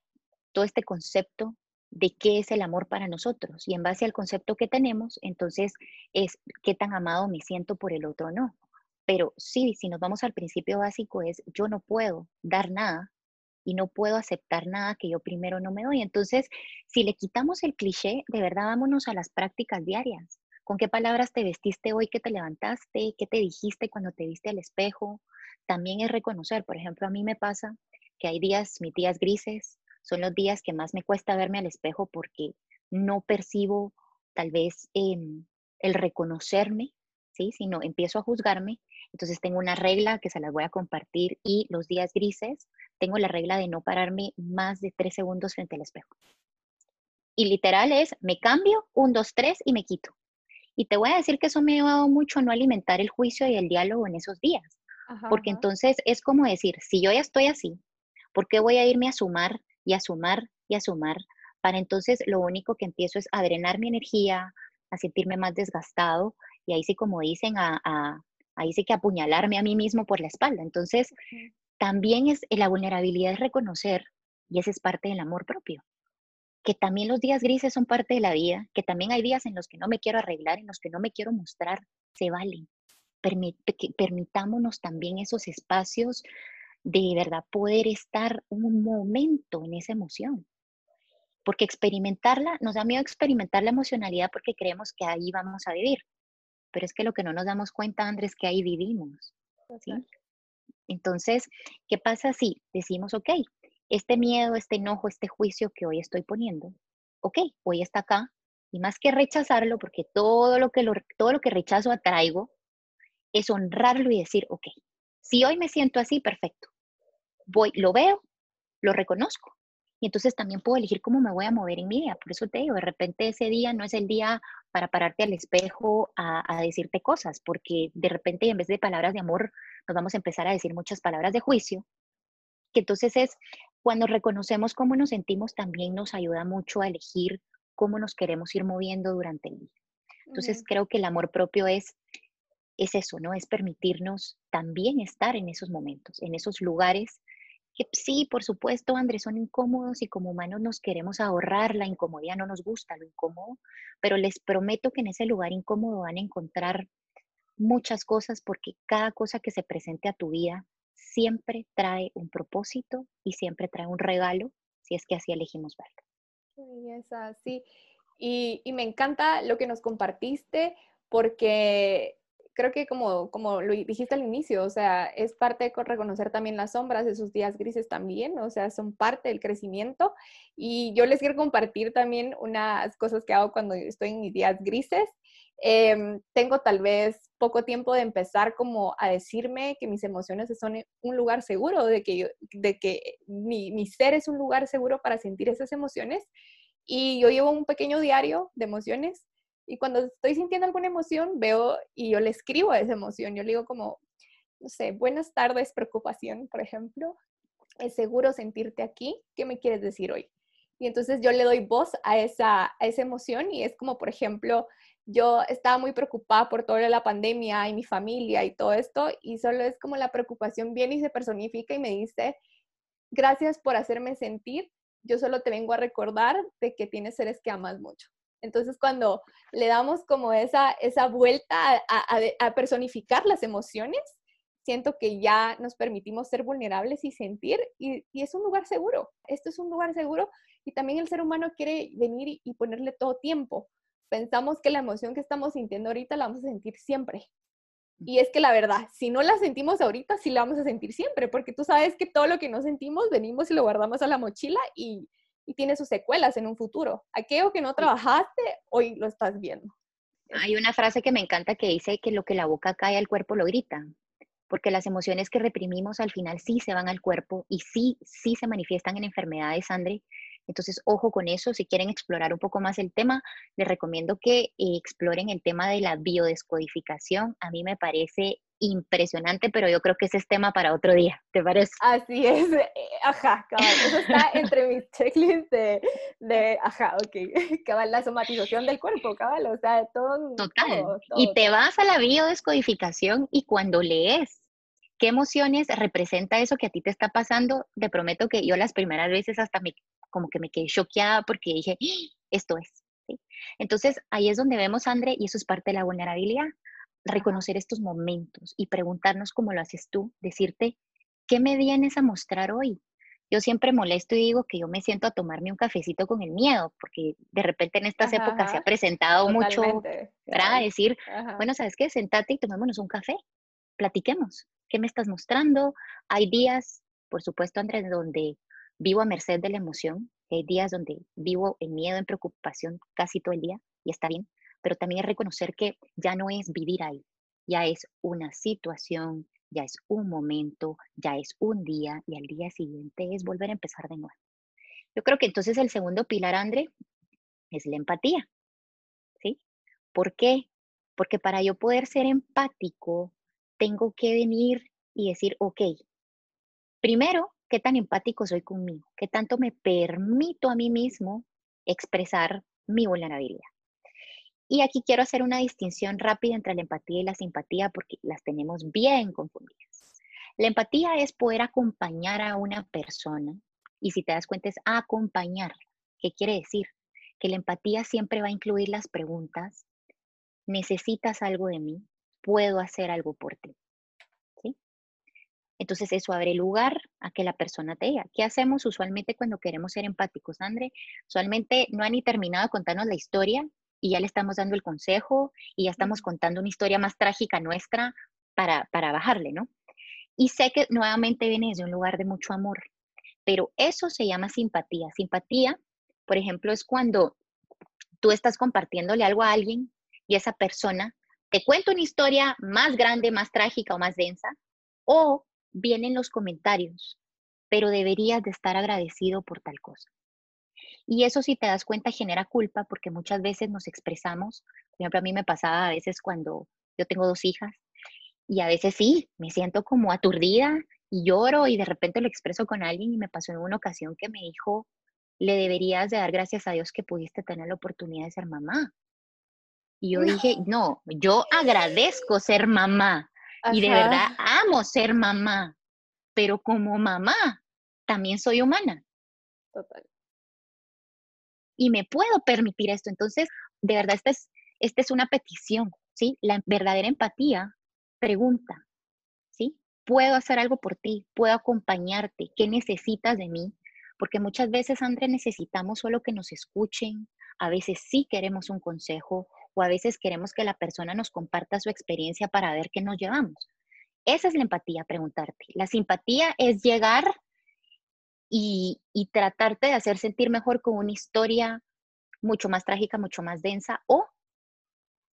todo este concepto de qué es el amor para nosotros. Y en base al concepto que tenemos, entonces es qué tan amado me siento por el otro no. Pero sí, si nos vamos al principio básico es yo no puedo dar nada y no puedo aceptar nada que yo primero no me doy. Entonces, si le quitamos el cliché, de verdad vámonos a las prácticas diarias. ¿Con qué palabras te vestiste hoy que te levantaste? ¿Qué te dijiste cuando te viste al espejo? También es reconocer, por ejemplo, a mí me pasa que hay días, mis días grises, son los días que más me cuesta verme al espejo porque no percibo tal vez em, el reconocerme, ¿sí? sino empiezo a juzgarme. Entonces tengo una regla que se las voy a compartir y los días grises tengo la regla de no pararme más de tres segundos frente al espejo. Y literal es, me cambio, un, dos, tres y me quito. Y te voy a decir que eso me ha ayudado mucho a no alimentar el juicio y el diálogo en esos días. porque entonces es como decir, si yo ya estoy así, ¿por qué voy a irme a sumar y a sumar y a sumar? Para entonces lo único que empiezo es a drenar mi energía, a sentirme más desgastado y ahí sí, como dicen, a, ahí sí que apuñalarme a mí mismo por la espalda. Entonces, también es la vulnerabilidad es reconocer, y ese es parte del amor propio, que también los días grises son parte de la vida, que también hay días en los que no me quiero arreglar, en los que no me quiero mostrar, se valen. permitámonos también esos espacios de verdad poder estar un momento en esa emoción. Porque experimentarla, nos da miedo experimentar la emocionalidad porque creemos que ahí vamos a vivir. Pero es que lo que no nos damos cuenta, Andrés, es que ahí vivimos. Entonces, ¿qué pasa si decimos, ok, este miedo, este enojo, este juicio que hoy estoy poniendo, ok, hoy está acá, y más que rechazarlo, porque todo lo que, todo lo que rechazo atraigo, es honrarlo y decir, ok, si hoy me siento así, perfecto. Voy, lo veo, lo reconozco. Y entonces también puedo elegir cómo me voy a mover en mi día. Por eso te digo, de repente ese día no es el día para pararte al espejo a, a decirte cosas, porque de repente en vez de palabras de amor nos vamos a empezar a decir muchas palabras de juicio, que entonces es cuando reconocemos cómo nos sentimos, también nos ayuda mucho a elegir cómo nos queremos ir moviendo durante el día. Entonces creo que el amor propio es, es eso, ¿no? Es permitirnos también estar en esos momentos, en esos lugares que sí, por supuesto, Andrés, son incómodos y como humanos nos queremos ahorrar la incomodidad, no nos gusta lo incómodo, pero les prometo que en ese lugar incómodo van a encontrar muchas cosas porque cada cosa que se presente a tu vida siempre trae un propósito y siempre trae un regalo, si es que así elegimos verlo. Y, y me encanta lo que nos compartiste porque creo que como, como lo dijiste al inicio, o sea, es parte de reconocer también las sombras, esos días grises también, o sea, son parte del crecimiento. Y yo les quiero compartir también unas cosas que hago cuando estoy en mis días grises. Em, tengo tal vez poco tiempo de empezar como a decirme que mis emociones son un lugar seguro, de que, de que mi, mi ser es un lugar seguro para sentir esas emociones. Y yo llevo un pequeño diario de emociones y cuando estoy sintiendo alguna emoción, veo y yo le escribo a esa emoción. Yo le digo como, no sé, buenas tardes, preocupación, por ejemplo. Es seguro sentirte aquí. ¿Qué me quieres decir hoy? Y entonces yo le doy voz a esa, a esa emoción y es como, por ejemplo, yo estaba muy preocupada por toda la pandemia y mi familia y todo esto, y solo es como la preocupación viene y se personifica y me dice, gracias por hacerme sentir, yo solo te vengo a recordar de que tienes seres que amas mucho. Entonces, cuando le damos como esa, esa vuelta a, personificar las emociones, siento que ya nos permitimos ser vulnerables y sentir, y, y, es un lugar seguro. Esto es un lugar seguro y también el ser humano quiere venir y ponerle todo tiempo pensamos que la emoción que estamos sintiendo ahorita la vamos a sentir siempre. Y es que la verdad, si no la sentimos ahorita, sí la vamos a sentir siempre, porque tú sabes que todo lo que no sentimos, venimos y lo guardamos a la mochila y, y tiene sus secuelas en un futuro. Aquello que no trabajaste, hoy lo estás viendo. Hay una frase que me encanta que dice que lo que la boca cae, el cuerpo lo grita. porque las emociones que reprimimos al final sí se van al cuerpo y sí, sí se manifiestan en enfermedades, Andre. Entonces, ojo con eso. Si quieren explorar un poco más el tema, les recomiendo que eh, exploren el tema de la biodescodificación. A mí me parece impresionante, pero yo creo que ese es tema para otro día, ¿te parece? Así es, eh, ajá, cabal, eso está entre mis checklists de, de, ajá, ok, cabal, la somatización del cuerpo, cabal, o sea, todo. Total, y te vas a la biodescodificación y cuando lees qué emociones representa eso que a ti te está pasando, te prometo que yo las primeras veces hasta me, como que me quedé choqueada porque dije, ¡Ah! esto es. Entonces, ahí es donde vemos, André, y eso es parte de la vulnerabilidad reconocer estos momentos y preguntarnos cómo lo haces tú, decirte, ¿qué me vienes a mostrar hoy? Yo siempre molesto y digo que yo me siento a tomarme un cafecito con el miedo, porque de repente en estas épocas se ha presentado mucho, para decir, bueno, ¿sabes qué? Sentate y tomémonos un café, platiquemos, ¿qué me estás mostrando? Hay días, por supuesto, Andrés, donde vivo a merced de la emoción, hay días donde vivo en miedo, en preocupación casi todo el día, y está bien, pero también es reconocer que ya no es vivir ahí, ya es una situación, ya es un momento, ya es un día y al día siguiente es volver a empezar de nuevo. Yo creo que entonces el segundo pilar, André, es la empatía. ¿Sí? ¿Por qué? Porque para yo poder ser empático, tengo que venir y decir, ok, primero, ¿qué tan empático soy conmigo? ¿Qué tanto me permito a mí mismo expresar mi vulnerabilidad? Y aquí quiero hacer una distinción rápida entre la empatía y la simpatía porque las tenemos bien confundidas. La empatía es poder acompañar a una persona y si te das cuenta es acompañar. ¿Qué quiere decir? Que la empatía siempre va a incluir las preguntas, ¿necesitas algo de mí? ¿Puedo hacer algo por ti? Entonces eso abre lugar a que la persona te diga. ¿Qué hacemos usualmente cuando queremos ser empáticos, André? Usualmente no han ni terminado de contarnos la historia y ya le estamos dando el consejo y ya estamos contando una historia más trágica nuestra para, para bajarle, ¿no? Y sé que nuevamente viene desde un lugar de mucho amor, pero eso se llama simpatía. Simpatía, por ejemplo, es cuando tú estás compartiéndole algo a alguien y esa persona te cuenta una historia más grande, más trágica o más densa, o vienen los comentarios, pero deberías de estar agradecido por tal cosa. Y eso si te das cuenta genera culpa porque muchas veces nos expresamos, por ejemplo, a mí me pasaba a veces cuando yo tengo dos hijas y a veces sí, me siento como aturdida y lloro y de repente lo expreso con alguien y me pasó en una ocasión que me dijo, le deberías de dar gracias a Dios que pudiste tener la oportunidad de ser mamá. Y yo dije, no, yo agradezco ser mamá y de verdad amo ser mamá, pero como mamá también soy humana. Total y me puedo permitir esto. Entonces, de verdad, esta es, esta es una petición, ¿sí? La verdadera empatía pregunta, ¿sí? ¿Puedo hacer algo por ti? ¿Puedo acompañarte? ¿Qué necesitas de mí? Porque muchas veces, André, necesitamos solo que nos escuchen, a veces sí queremos un consejo o a veces queremos que la persona nos comparta su experiencia para ver qué nos llevamos. Esa es la empatía, preguntarte. La simpatía es llegar y, tratarte de hacer sentir mejor con una historia mucho más trágica, mucho más densa, o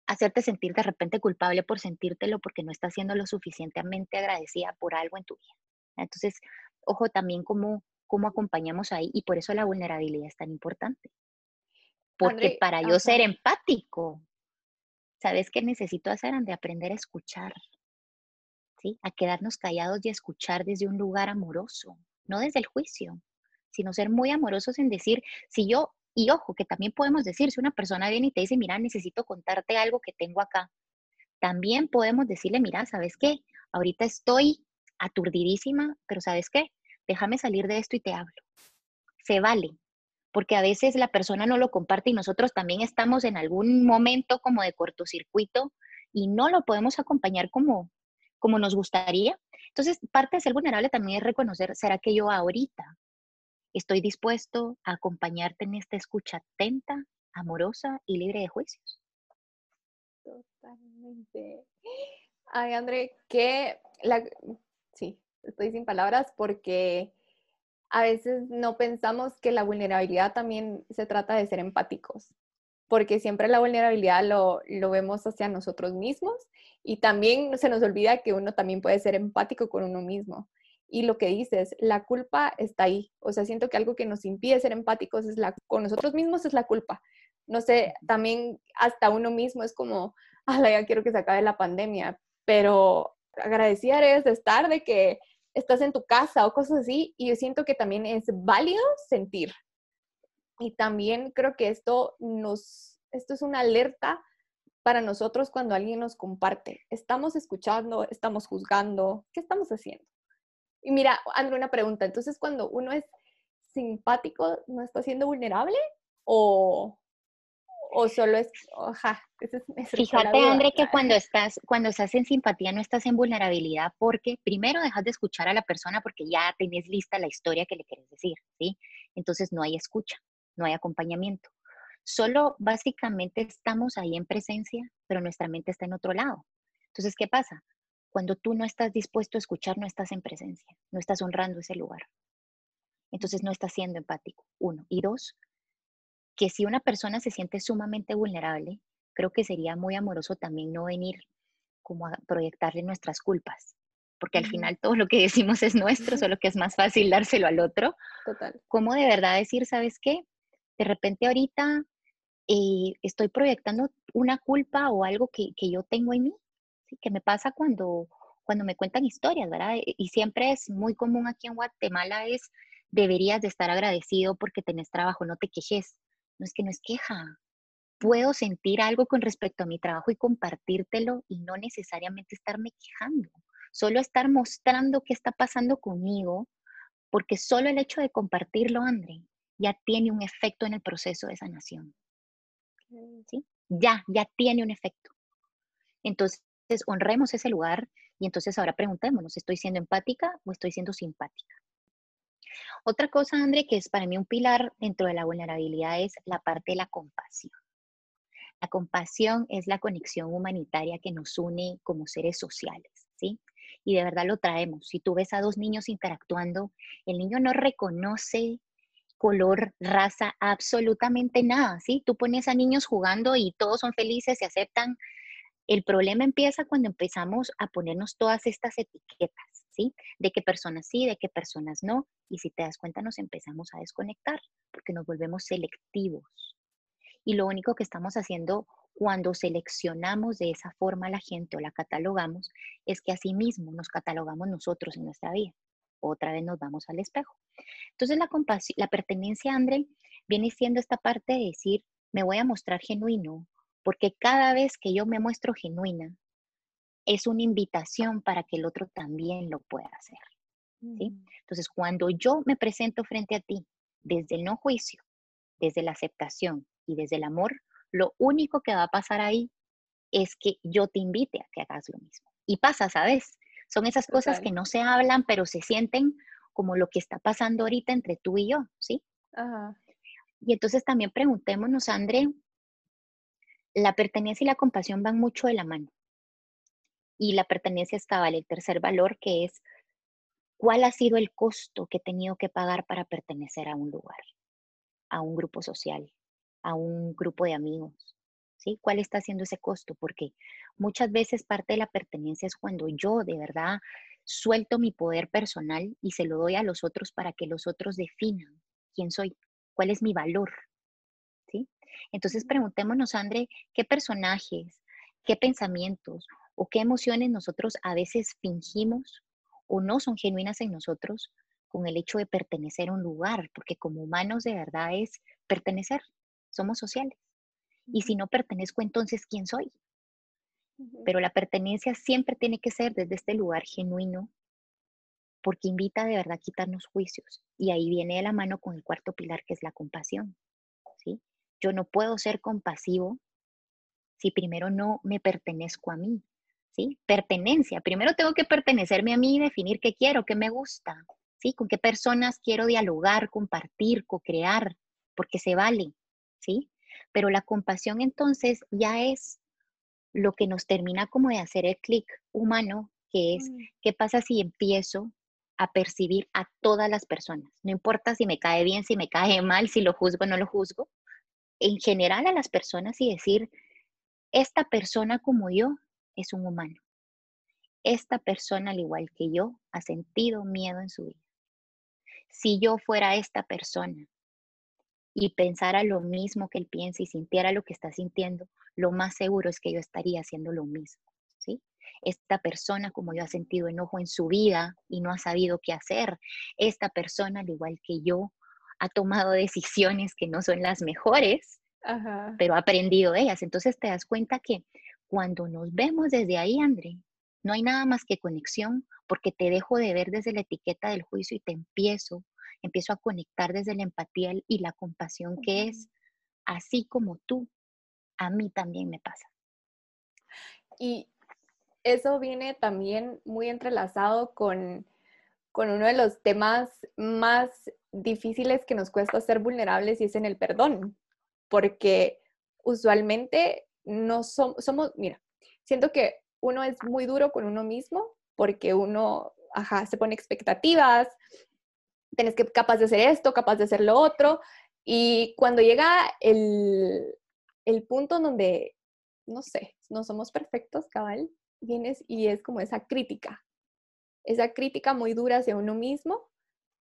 hacerte sentir de repente culpable por sentírtelo porque no estás siendo lo suficientemente agradecida por algo en tu vida. Entonces, ojo también cómo, cómo acompañamos ahí y por eso la vulnerabilidad es tan importante. Porque para yo ser empático, ¿sabes qué necesito hacer? De aprender a escuchar, ¿sí? A quedarnos callados y escuchar desde un lugar amoroso, no desde el juicio, sino ser muy amorosos en decir, si yo, y ojo, que también podemos decir, si una persona viene y te dice, mira, necesito contarte algo que tengo acá, también podemos decirle, mira, ¿sabes qué? Ahorita estoy aturdidísima, pero ¿sabes qué? Déjame salir de esto y te hablo. Se vale, porque a veces la persona no lo comparte y nosotros también estamos en algún momento como de cortocircuito y no lo podemos acompañar como, como nos gustaría. Entonces, parte de ser vulnerable también es reconocer, ¿será que yo ahorita estoy dispuesto a acompañarte en esta escucha atenta, amorosa y libre de juicios? Totalmente. Ay, André, que la... sí, estoy sin palabras porque a veces no pensamos que la vulnerabilidad también se trata de ser empáticos. porque siempre la vulnerabilidad lo, lo vemos hacia nosotros mismos y también se nos olvida que uno también puede ser empático con uno mismo. Y lo que dices, la culpa está ahí. O sea, siento que algo que nos impide ser empáticos es la, con nosotros mismos es la culpa. No sé, también hasta uno mismo es como, ah, ya quiero que se acabe la pandemia, pero agradecida eres de estar, de que estás en tu casa o cosas así. Y yo siento que también es válido sentir. Y también creo que esto nos, esto es una alerta para nosotros cuando alguien nos comparte. Estamos escuchando, estamos juzgando, ¿qué estamos haciendo? Y mira, Andrew, una pregunta. Entonces, cuando uno es simpático, ¿no está siendo vulnerable? ¿O, o solo es, oja, Fíjate, André, que cuando estás, cuando estás en simpatía no estás en vulnerabilidad porque primero dejas de escuchar a la persona porque ya tenés lista la historia que le quieres decir, ¿sí? Entonces no hay escucha, no hay acompañamiento. Solo básicamente estamos ahí en presencia, pero nuestra mente está en otro lado. Entonces, ¿qué pasa? Cuando tú no estás dispuesto a escuchar, no estás en presencia, no estás honrando ese lugar. Entonces no estás siendo empático, uno. Y dos, que si una persona se siente sumamente vulnerable, creo que sería muy amoroso también no venir como a proyectarle nuestras culpas, porque al final todo lo que decimos es nuestro, solo que es más fácil dárselo al otro. Total. ¿Cómo de verdad decir, sabes qué? De repente ahorita eh, estoy proyectando una culpa o algo que, que yo tengo en mí que me pasa cuando, cuando me cuentan historias, ¿verdad? Y siempre es muy común aquí en Guatemala es, deberías de estar agradecido porque tenés trabajo, no te quejes. No es que no es queja. Puedo sentir algo con respecto a mi trabajo y compartírtelo y no necesariamente estarme quejando. Solo estar mostrando qué está pasando conmigo, porque solo el hecho de compartirlo, André, ya tiene un efecto en el proceso de sanación. ¿Sí? Ya, ya tiene un efecto. Entonces, entonces, honremos ese lugar y entonces ahora preguntémonos, ¿estoy siendo empática o estoy siendo simpática? Otra cosa, André, que es para mí un pilar dentro de la vulnerabilidad es la parte de la compasión. La compasión es la conexión humanitaria que nos une como seres sociales, ¿sí? Y de verdad lo traemos. Si tú ves a dos niños interactuando, el niño no reconoce color, raza, absolutamente nada, ¿sí? Tú pones a niños jugando y todos son felices, se aceptan el problema empieza cuando empezamos a ponernos todas estas etiquetas, ¿sí? De qué personas sí, de qué personas no. Y si te das cuenta, nos empezamos a desconectar porque nos volvemos selectivos. Y lo único que estamos haciendo cuando seleccionamos de esa forma a la gente o la catalogamos es que así mismo nos catalogamos nosotros en nuestra vida. Otra vez nos vamos al espejo. Entonces la, la pertenencia, André, viene siendo esta parte de decir, me voy a mostrar genuino, porque cada vez que yo me muestro genuina, es una invitación para que el otro también lo pueda hacer. ¿sí? Mm. Entonces, cuando yo me presento frente a ti desde el no juicio, desde la aceptación y desde el amor, lo único que va a pasar ahí es que yo te invite a que hagas lo mismo. Y pasa, ¿sabes? Son esas cosas que no se hablan, pero se sienten como lo que está pasando ahorita entre tú y yo, ¿sí? Y entonces también preguntémonos, André, la pertenencia y la compasión van mucho de la mano. Y la pertenencia es cabal, el tercer valor que es cuál ha sido el costo que he tenido que pagar para pertenecer a un lugar, a un grupo social, a un grupo de amigos. ¿Sí? ¿Cuál está siendo ese costo? Porque muchas veces parte de la pertenencia es cuando yo de verdad suelto mi poder personal y se lo doy a los otros para que los otros definan quién soy, cuál es mi valor, entonces preguntémonos, André, qué personajes, qué pensamientos o qué emociones nosotros a veces fingimos o no son genuinas en nosotros con el hecho de pertenecer a un lugar, porque como humanos de verdad es pertenecer, somos sociales. Y si no pertenezco, entonces, ¿quién soy? Pero la pertenencia siempre tiene que ser desde este lugar genuino, porque invita de verdad a quitarnos juicios. Y ahí viene de la mano con el cuarto pilar, que es la compasión. ¿sí? Yo no puedo ser compasivo si primero no me pertenezco a mí. ¿Sí? Pertenencia. Primero tengo que pertenecerme a mí y definir qué quiero, qué me gusta, ¿sí? Con qué personas quiero dialogar, compartir, co-crear, porque se vale, ¿sí? Pero la compasión entonces ya es lo que nos termina como de hacer el clic humano, que es, mm. ¿qué pasa si empiezo a percibir a todas las personas? No importa si me cae bien, si me cae mal, si lo juzgo o no lo juzgo, en general a las personas y decir, esta persona como yo es un humano. Esta persona, al igual que yo, ha sentido miedo en su vida. Si yo fuera esta persona y pensara lo mismo que él piensa y sintiera lo que está sintiendo, lo más seguro es que yo estaría haciendo lo mismo, ¿sí? Esta persona, como yo, ha sentido enojo en su vida y no ha sabido qué hacer. Esta persona, al igual que yo, ha tomado decisiones que no son las mejores, pero ha aprendido de ellas. Entonces te das cuenta que cuando nos vemos desde ahí, André, no hay nada más que conexión porque te dejo de ver desde la etiqueta del juicio y te empiezo, empiezo a conectar desde la empatía y la compasión que es, así como tú, a mí también me pasa. Y eso viene también muy entrelazado con, con uno de los temas más difíciles que nos cuesta ser vulnerables y es en el perdón, porque usualmente no somos, mira, siento que uno es muy duro con uno mismo porque uno, ajá, se pone expectativas, tienes que capaz de hacer esto, capaz de hacer lo otro, y cuando llega el, el punto donde, no sé, no somos perfectos, cabal, vienes y es como esa crítica, esa crítica muy dura hacia uno mismo,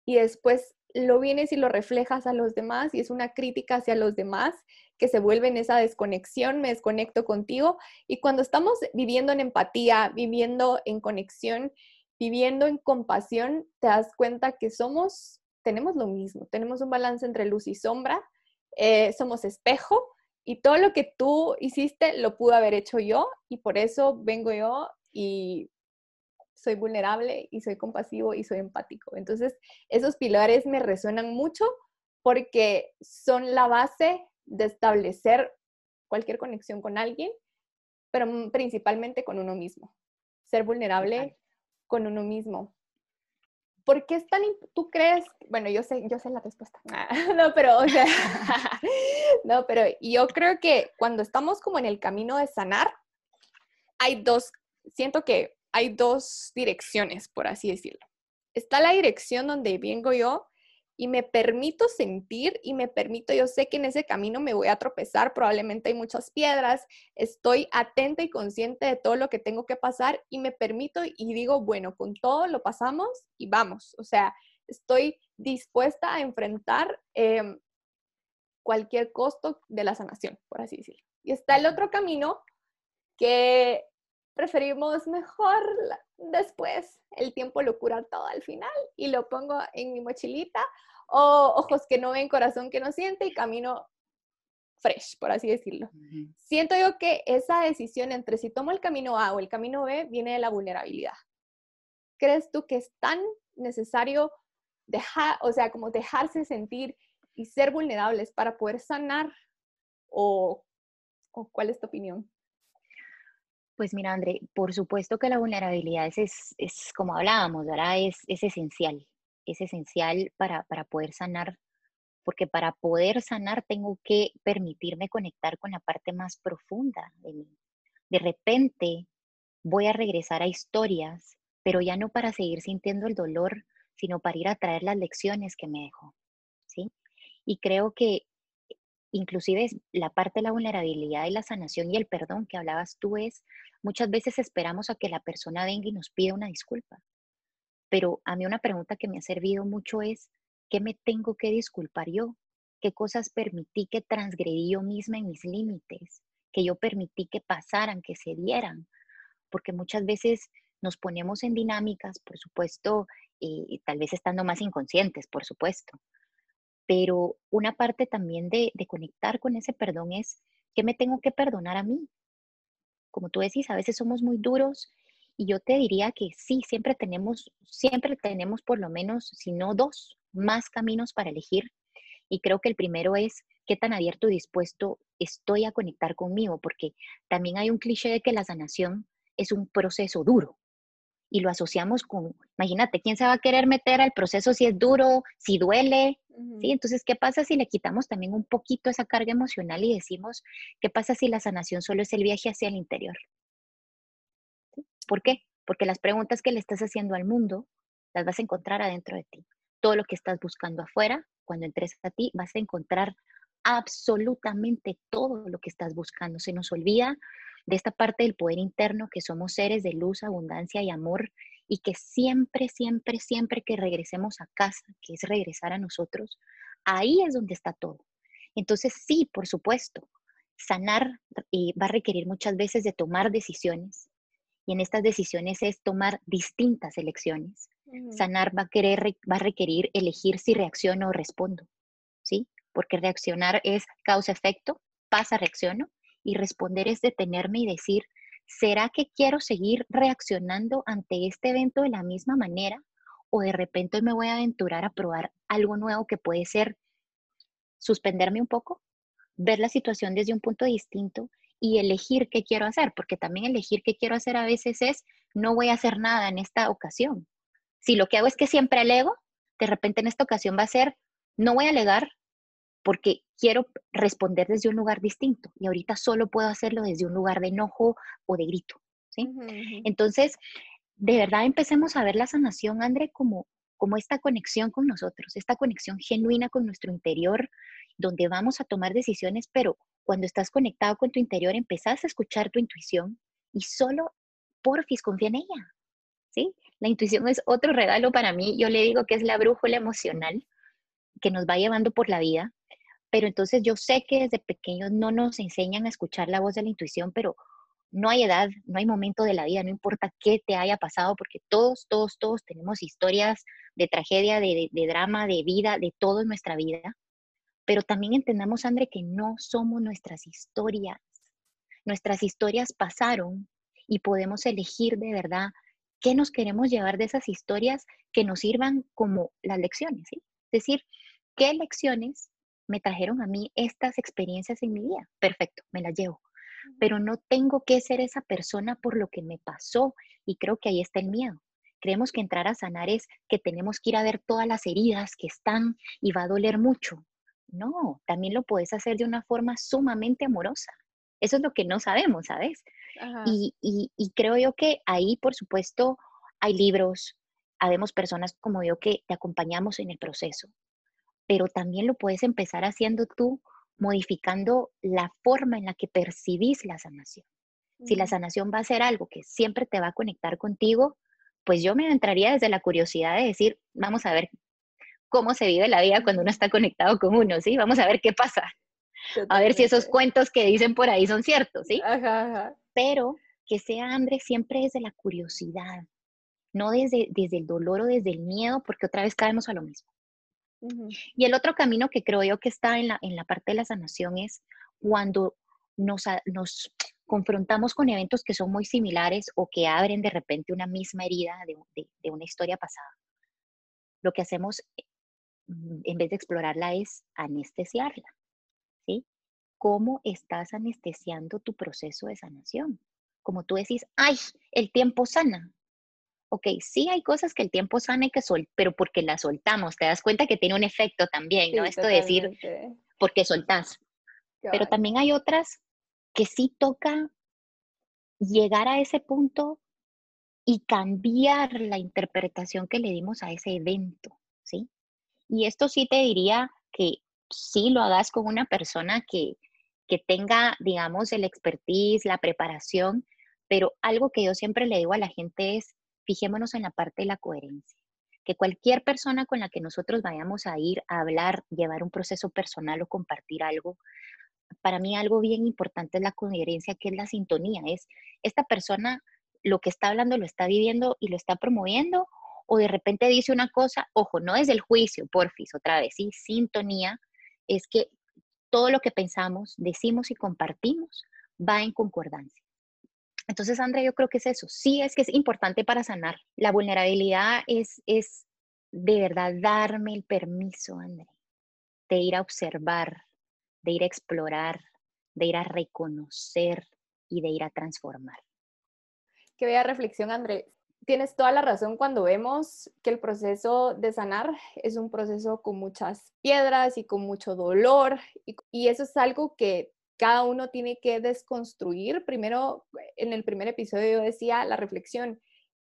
y después lo vienes y lo reflejas a los demás y es una crítica hacia los demás que se vuelve en esa desconexión, me desconecto contigo. Y cuando estamos viviendo en empatía, viviendo en conexión, viviendo en compasión, te das cuenta que somos, tenemos lo mismo, tenemos un balance entre luz y sombra, eh, somos espejo y todo lo que tú hiciste lo pude haber hecho yo y por eso vengo yo y soy vulnerable y soy compasivo y soy empático. Entonces, esos pilares me resuenan mucho porque son la base de establecer cualquier conexión con alguien, pero principalmente con uno mismo. Ser vulnerable con uno mismo. ¿Por qué es tan, tú crees, bueno, yo sé, yo sé la respuesta, no, pero, o sea, no, pero yo creo que cuando estamos como en el camino de sanar, hay dos, siento que hay dos direcciones, por así decirlo. Está la dirección donde vengo yo y me permito sentir y me permito, yo sé que en ese camino me voy a tropezar, probablemente hay muchas piedras, estoy atenta y consciente de todo lo que tengo que pasar y me permito y digo, bueno, con todo lo pasamos y vamos, o sea, estoy dispuesta a enfrentar em, cualquier costo de la sanación, por así decirlo. Y está el otro camino que preferimos mejor después, el tiempo lo cura todo al final y lo pongo en mi mochilita o ojos que no ven, corazón que no siente y camino fresh, por así decirlo. Siento yo que esa decisión entre si tomo el camino A o el camino B viene de la vulnerabilidad. ¿Crees tú que es tan necesario dejar, o sea, como dejarse sentir y ser vulnerables para poder sanar? ¿O, o cuál es tu opinión? Pues mira, André, por supuesto que la vulnerabilidad es, es, como hablábamos, ¿verdad? Es, es esencial, es esencial para, para poder sanar, porque para poder sanar tengo que permitirme conectar con la parte más profunda de mí. De repente voy a regresar a historias, pero ya no para seguir sintiendo el dolor, sino para ir a traer las lecciones que me dejó, ¿sí? Y creo que inclusive la parte de la vulnerabilidad y la sanación y el perdón que hablabas tú es, muchas veces esperamos a que la persona venga y nos pida una disculpa. Pero a mí una pregunta que me ha servido mucho es, ¿qué me tengo que disculpar yo? ¿Qué cosas permití que transgredí yo misma en mis límites? Que yo permití que pasaran, que se dieran. Porque muchas veces nos ponemos en dinámicas, por supuesto, y tal vez estando más inconscientes, por supuesto, pero una parte también de, conectar con ese perdón es que me tengo que perdonar a mí. Como tú decís, a veces somos muy duros y yo te diría que sí, siempre tenemos, siempre tenemos por lo menos, si no dos, más caminos para elegir. Y creo que el primero es qué tan abierto y dispuesto estoy a conectar conmigo, porque también hay un cliché de que la sanación es un proceso duro y lo asociamos con, imagínate, ¿quién se va a querer meter al proceso si es duro, si duele? ¿Sí? Entonces, ¿qué pasa si le quitamos también un poquito esa carga emocional y decimos, ¿qué pasa si la sanación solo es el viaje hacia el interior? ¿Por qué? Porque las preguntas que le estás haciendo al mundo las vas a encontrar adentro de ti. Todo lo que estás buscando afuera, cuando entres a ti, vas a encontrar absolutamente todo lo que estás buscando. Se nos olvida de esta parte del poder interno que somos seres de luz, abundancia y amor y que siempre, siempre, siempre que regresemos a casa, que es regresar a nosotros, ahí es donde está todo. Entonces, sí, por supuesto, sanar eh, va a requerir muchas veces de tomar decisiones y en estas decisiones es tomar distintas elecciones. Sanar va a, querer, va a requerir elegir si reacciono o respondo. Porque reaccionar es causa-efecto, pasa, reacciono, y responder es detenerme y decir, ¿será que quiero seguir reaccionando ante este evento de la misma manera? ¿O de repente me voy a aventurar a probar algo nuevo que puede ser suspenderme un poco, ver la situación desde un punto distinto y elegir qué quiero hacer, porque también elegir qué quiero hacer a veces es, no voy a hacer nada en esta ocasión. Si lo que hago es que siempre alego, de repente en esta ocasión va a ser, no voy a alegar porque quiero responder desde un lugar distinto y ahorita solo puedo hacerlo desde un lugar de enojo o de grito. ¿sí? Entonces, de verdad empecemos a ver la sanación, André, como, como esta conexión con nosotros, esta conexión genuina con nuestro interior, donde vamos a tomar decisiones, pero cuando estás conectado con tu interior, empezás a escuchar tu intuición y solo, porfis, confía en ella. ¿sí? La intuición es otro regalo para mí. Yo le digo que es la brújula emocional que nos va llevando por la vida. Pero entonces yo sé que desde pequeños no nos enseñan a escuchar la voz de la intuición, pero no hay edad, no hay momento de la vida, no importa qué te haya pasado, porque todos, todos, todos tenemos historias de tragedia, de, de, drama, de vida, de todo en nuestra vida. Pero también entendamos, André, que no somos nuestras historias. Nuestras historias pasaron y podemos elegir de verdad qué nos queremos llevar de esas historias que nos sirvan como las lecciones. ¿sí? Es decir, qué lecciones me trajeron a mí estas experiencias en mi vida. Perfecto, me las llevo. Pero no tengo que ser esa persona por lo que me pasó y creo que ahí está el miedo. Creemos que entrar a sanar es que tenemos que ir a ver todas las heridas que están y va a doler mucho. No, también lo puedes hacer de una forma sumamente amorosa. Eso es lo que no sabemos, ¿sabes? Y, y, creo yo que ahí, por supuesto, hay libros, habemos personas como yo que te acompañamos en el proceso, pero también lo puedes empezar haciendo tú, modificando la forma en la que percibís la sanación. Si la sanación va a ser algo que siempre te va a conectar contigo, pues yo me entraría desde la curiosidad de decir, vamos a ver cómo se vive la vida cuando uno está conectado con uno, ¿sí? Vamos a ver qué pasa. A ver si esos cuentos que dicen por ahí son ciertos, ¿sí? Pero que sea hambre siempre desde la curiosidad, no desde, desde el dolor o desde el miedo, porque otra vez caemos a lo mismo. Y el otro camino que creo yo que está en la, en la parte de la sanación es cuando nos, nos confrontamos con eventos que son muy similares o que abren de repente una misma herida de, de, de una historia pasada. Lo que hacemos Mm, en vez de explorarla, es anestesiarla. ¿Sí? ¿Cómo estás anestesiando tu proceso de sanación? Como tú decís, ay, el tiempo sana. Ok, sí hay cosas que el tiempo sana y que sol, pero porque la soltamos, te das cuenta que tiene un efecto también, ¿no? Esto de decir, porque soltás. Pero también hay otras que sí toca llegar a ese punto y cambiar la interpretación que le dimos a ese evento, ¿sí? Y esto sí te diría que sí lo hagas con una persona que, tenga, digamos, el expertise, la preparación, pero algo que yo siempre le digo a la gente es, fijémonos en la parte de la coherencia. Que cualquier persona con la que nosotros vayamos a ir a hablar, llevar un proceso personal o compartir algo, para mí algo bien importante es la coherencia, que es la sintonía. Es esta persona lo que está hablando lo está viviendo y lo está promoviendo o de repente dice una cosa, ojo, no es el juicio, porfis, otra vez, sí, sintonía, es que todo lo que pensamos, decimos y compartimos va en concordancia. Entonces, Andrea, yo creo que es eso. Sí es que es importante para sanar. La vulnerabilidad es, es de verdad darme el permiso, Andrea, de ir a observar, de ir a explorar, de ir a reconocer y de ir a transformar. Qué bella reflexión, André tienes toda la razón cuando vemos que el proceso de sanar es un proceso con muchas piedras y con mucho dolor y, eso es algo que cada uno tiene que desconstruir. Primero, en el primer episodio yo decía la reflexión,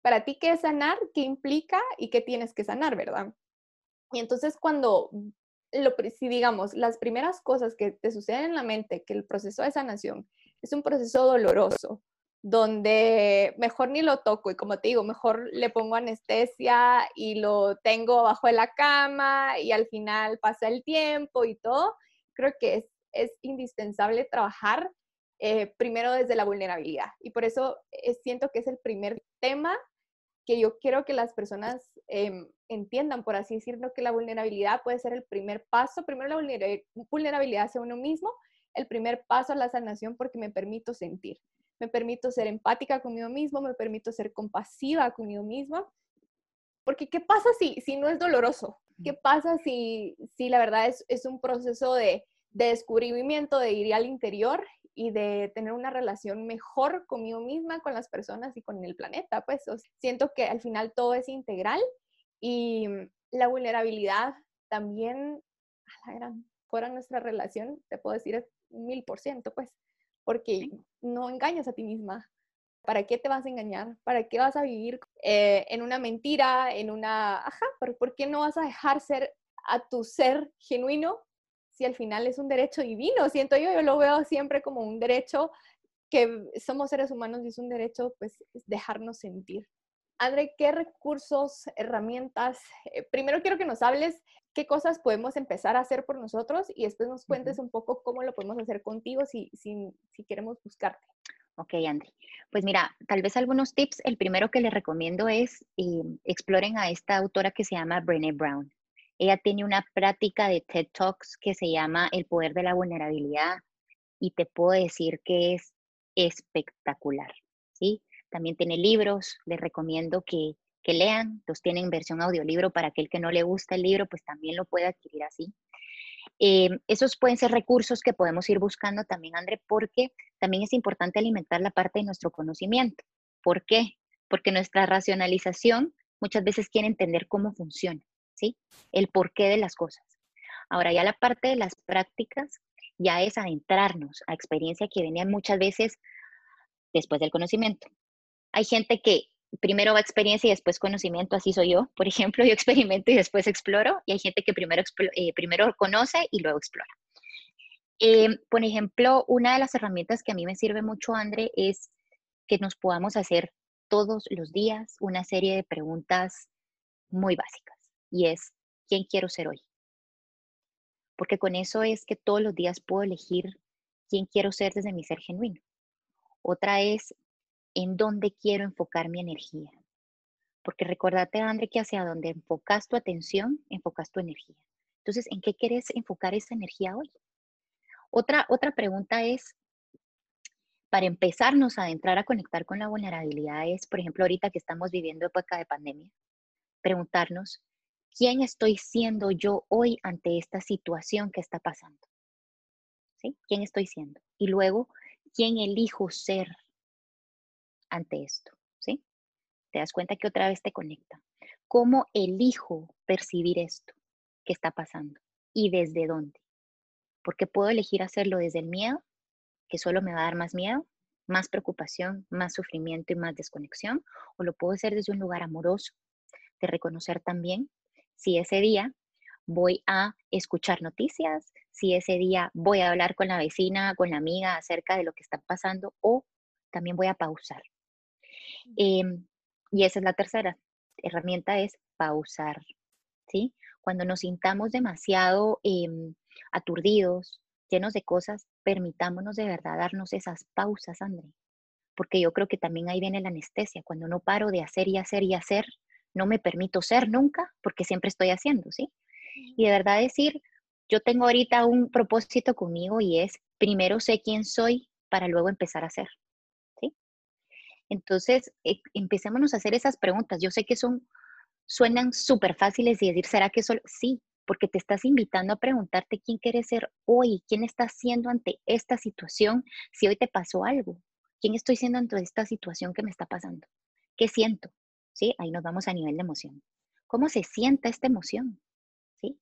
para ti qué es sanar, qué implica y qué tienes que sanar, ¿verdad? Y entonces cuando lo, si digamos, las primeras cosas que te suceden en la mente, que el proceso de sanación es un proceso doloroso, donde mejor ni lo toco y como te digo, mejor le pongo anestesia y lo tengo bajo de la cama y al final pasa el tiempo y todo, creo que es, es indispensable trabajar eh, primero desde la vulnerabilidad. Y por eso eh, siento que es el primer tema que yo quiero que las personas em, entiendan, por así decirlo, que la vulnerabilidad puede ser el primer paso. Primero la vulnerabilidad hacia uno mismo, el primer paso a la sanación porque me permito sentir. Me permito ser empática conmigo mismo, me permito ser compasiva conmigo misma. Porque ¿qué pasa si, si no es doloroso? ¿Qué pasa si, si la verdad es, es un proceso de, de descubrimiento, de ir al interior y de tener una relación mejor conmigo misma, con las personas y con el planeta. Pues siento que al final todo es integral y la vulnerabilidad también, a la gran, fuera nuestra relación, te puedo decir es mil por ciento, pues, porque no engañas a ti misma. ¿Para qué te vas a engañar? ¿Para qué vas a vivir eh, en una mentira, en una... Ajá, ¿por qué no vas a dejar ser a tu ser genuino si al final es un derecho divino, siento yo, yo lo veo siempre como un derecho que somos seres humanos y es un derecho, pues, dejarnos sentir. André, ¿qué recursos, herramientas? Eh, primero quiero que nos hables qué cosas podemos empezar a hacer por nosotros y después nos cuentes un poco cómo lo podemos hacer contigo si, si, si queremos buscarte. Ok, André. Pues mira, tal vez algunos tips. El primero que les recomiendo es eh, exploren a esta autora que se llama Brené Brown. Ella tiene una práctica de TED Talks que se llama El poder de la vulnerabilidad y te puedo decir que es espectacular, ¿sí? También tiene libros, les recomiendo que, lean, los tienen en versión audiolibro para aquel que no le gusta el libro, pues también lo puede adquirir así. Eh, esos pueden ser recursos que podemos ir buscando también, André, porque también es importante alimentar la parte de nuestro conocimiento. ¿Por qué? Porque nuestra racionalización muchas veces quiere entender cómo funciona. ¿Sí? El porqué de las cosas. Ahora ya la parte de las prácticas ya es adentrarnos a experiencia que venían muchas veces después del conocimiento. Hay gente que primero va experiencia y después conocimiento, así soy yo. Por ejemplo, yo experimento y después exploro, y hay gente que primero, eh, primero conoce y luego explora. Em, por ejemplo, una de las herramientas que a mí me sirve mucho, André, es que nos podamos hacer todos los días una serie de preguntas muy básicas y es quién quiero ser hoy. Porque con eso es que todos los días puedo elegir quién quiero ser desde mi ser genuino. Otra es en dónde quiero enfocar mi energía. Porque recordate, André, que hacia donde enfocas tu atención, enfocas tu energía. Entonces, ¿en qué quieres enfocar esa energía hoy? Otra, otra pregunta es, para empezarnos a adentrar a conectar con la vulnerabilidad es, por ejemplo, ahorita que estamos viviendo época de pandemia, preguntarnos, ¿Quién estoy siendo yo hoy ante esta situación que está pasando? ¿Sí? ¿Quién estoy siendo? Y luego, ¿quién elijo ser ante esto? ¿Sí? Te das cuenta que otra vez te conecta. ¿Cómo elijo percibir esto que está pasando? ¿Y desde dónde? Porque puedo elegir hacerlo desde el miedo, que solo me va a dar más miedo, más preocupación, más sufrimiento y más desconexión, o lo puedo hacer desde un lugar amoroso, de reconocer también si ese día voy a escuchar noticias, si ese día voy a hablar con la vecina, con la amiga acerca de lo que está pasando o también voy a pausar. Em, y esa es la tercera herramienta, es pausar, ¿sí? Cuando nos sintamos demasiado em, aturdidos, llenos de cosas, permitámonos de verdad darnos esas pausas, André. Porque yo creo que también ahí viene la anestesia. Cuando no paro de hacer y hacer y hacer, no me permito ser nunca porque siempre estoy haciendo, ¿sí? Y de verdad decir, yo tengo ahorita un propósito conmigo y es, primero sé quién soy para luego empezar a ser, ¿sí? Entonces, eh, empecémonos a hacer esas preguntas. Yo sé que son, suenan súper fáciles y decir, ¿será que solo? Sí, porque te estás invitando a preguntarte quién quieres ser hoy, quién estás siendo ante esta situación, si hoy te pasó algo, quién estoy siendo ante esta situación que me está pasando, qué siento, ¿sí? Ahí nos vamos a nivel de emoción. ¿Cómo se siente esta emoción? ¿Sí?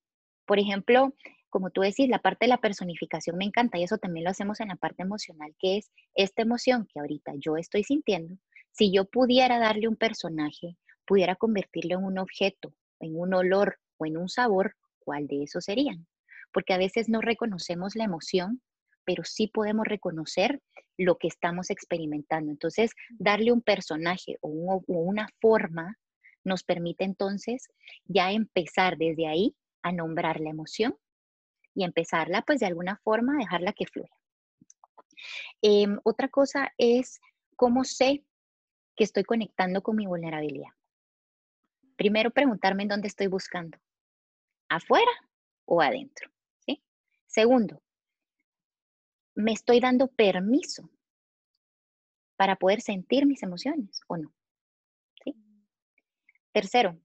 Por ejemplo, como tú decís, la parte de la personificación me encanta y eso también lo hacemos en la parte emocional, que es esta emoción que ahorita yo estoy sintiendo. Si yo pudiera darle un personaje, pudiera convertirlo en un objeto, en un olor o en un sabor, ¿cuál de esos serían? porque a veces no reconocemos la emoción, pero sí podemos reconocer lo que estamos experimentando. Entonces, darle un personaje o, una forma nos permite entonces ya empezar desde ahí a nombrar la emoción y empezarla pues de alguna forma, dejarla que fluya. Em, otra cosa es cómo sé que estoy conectando con mi vulnerabilidad. Primero preguntarme en dónde estoy buscando, afuera o adentro. ¿sí? Segundo, me estoy dando permiso para poder sentir mis emociones o no. ¿sí? Tercero,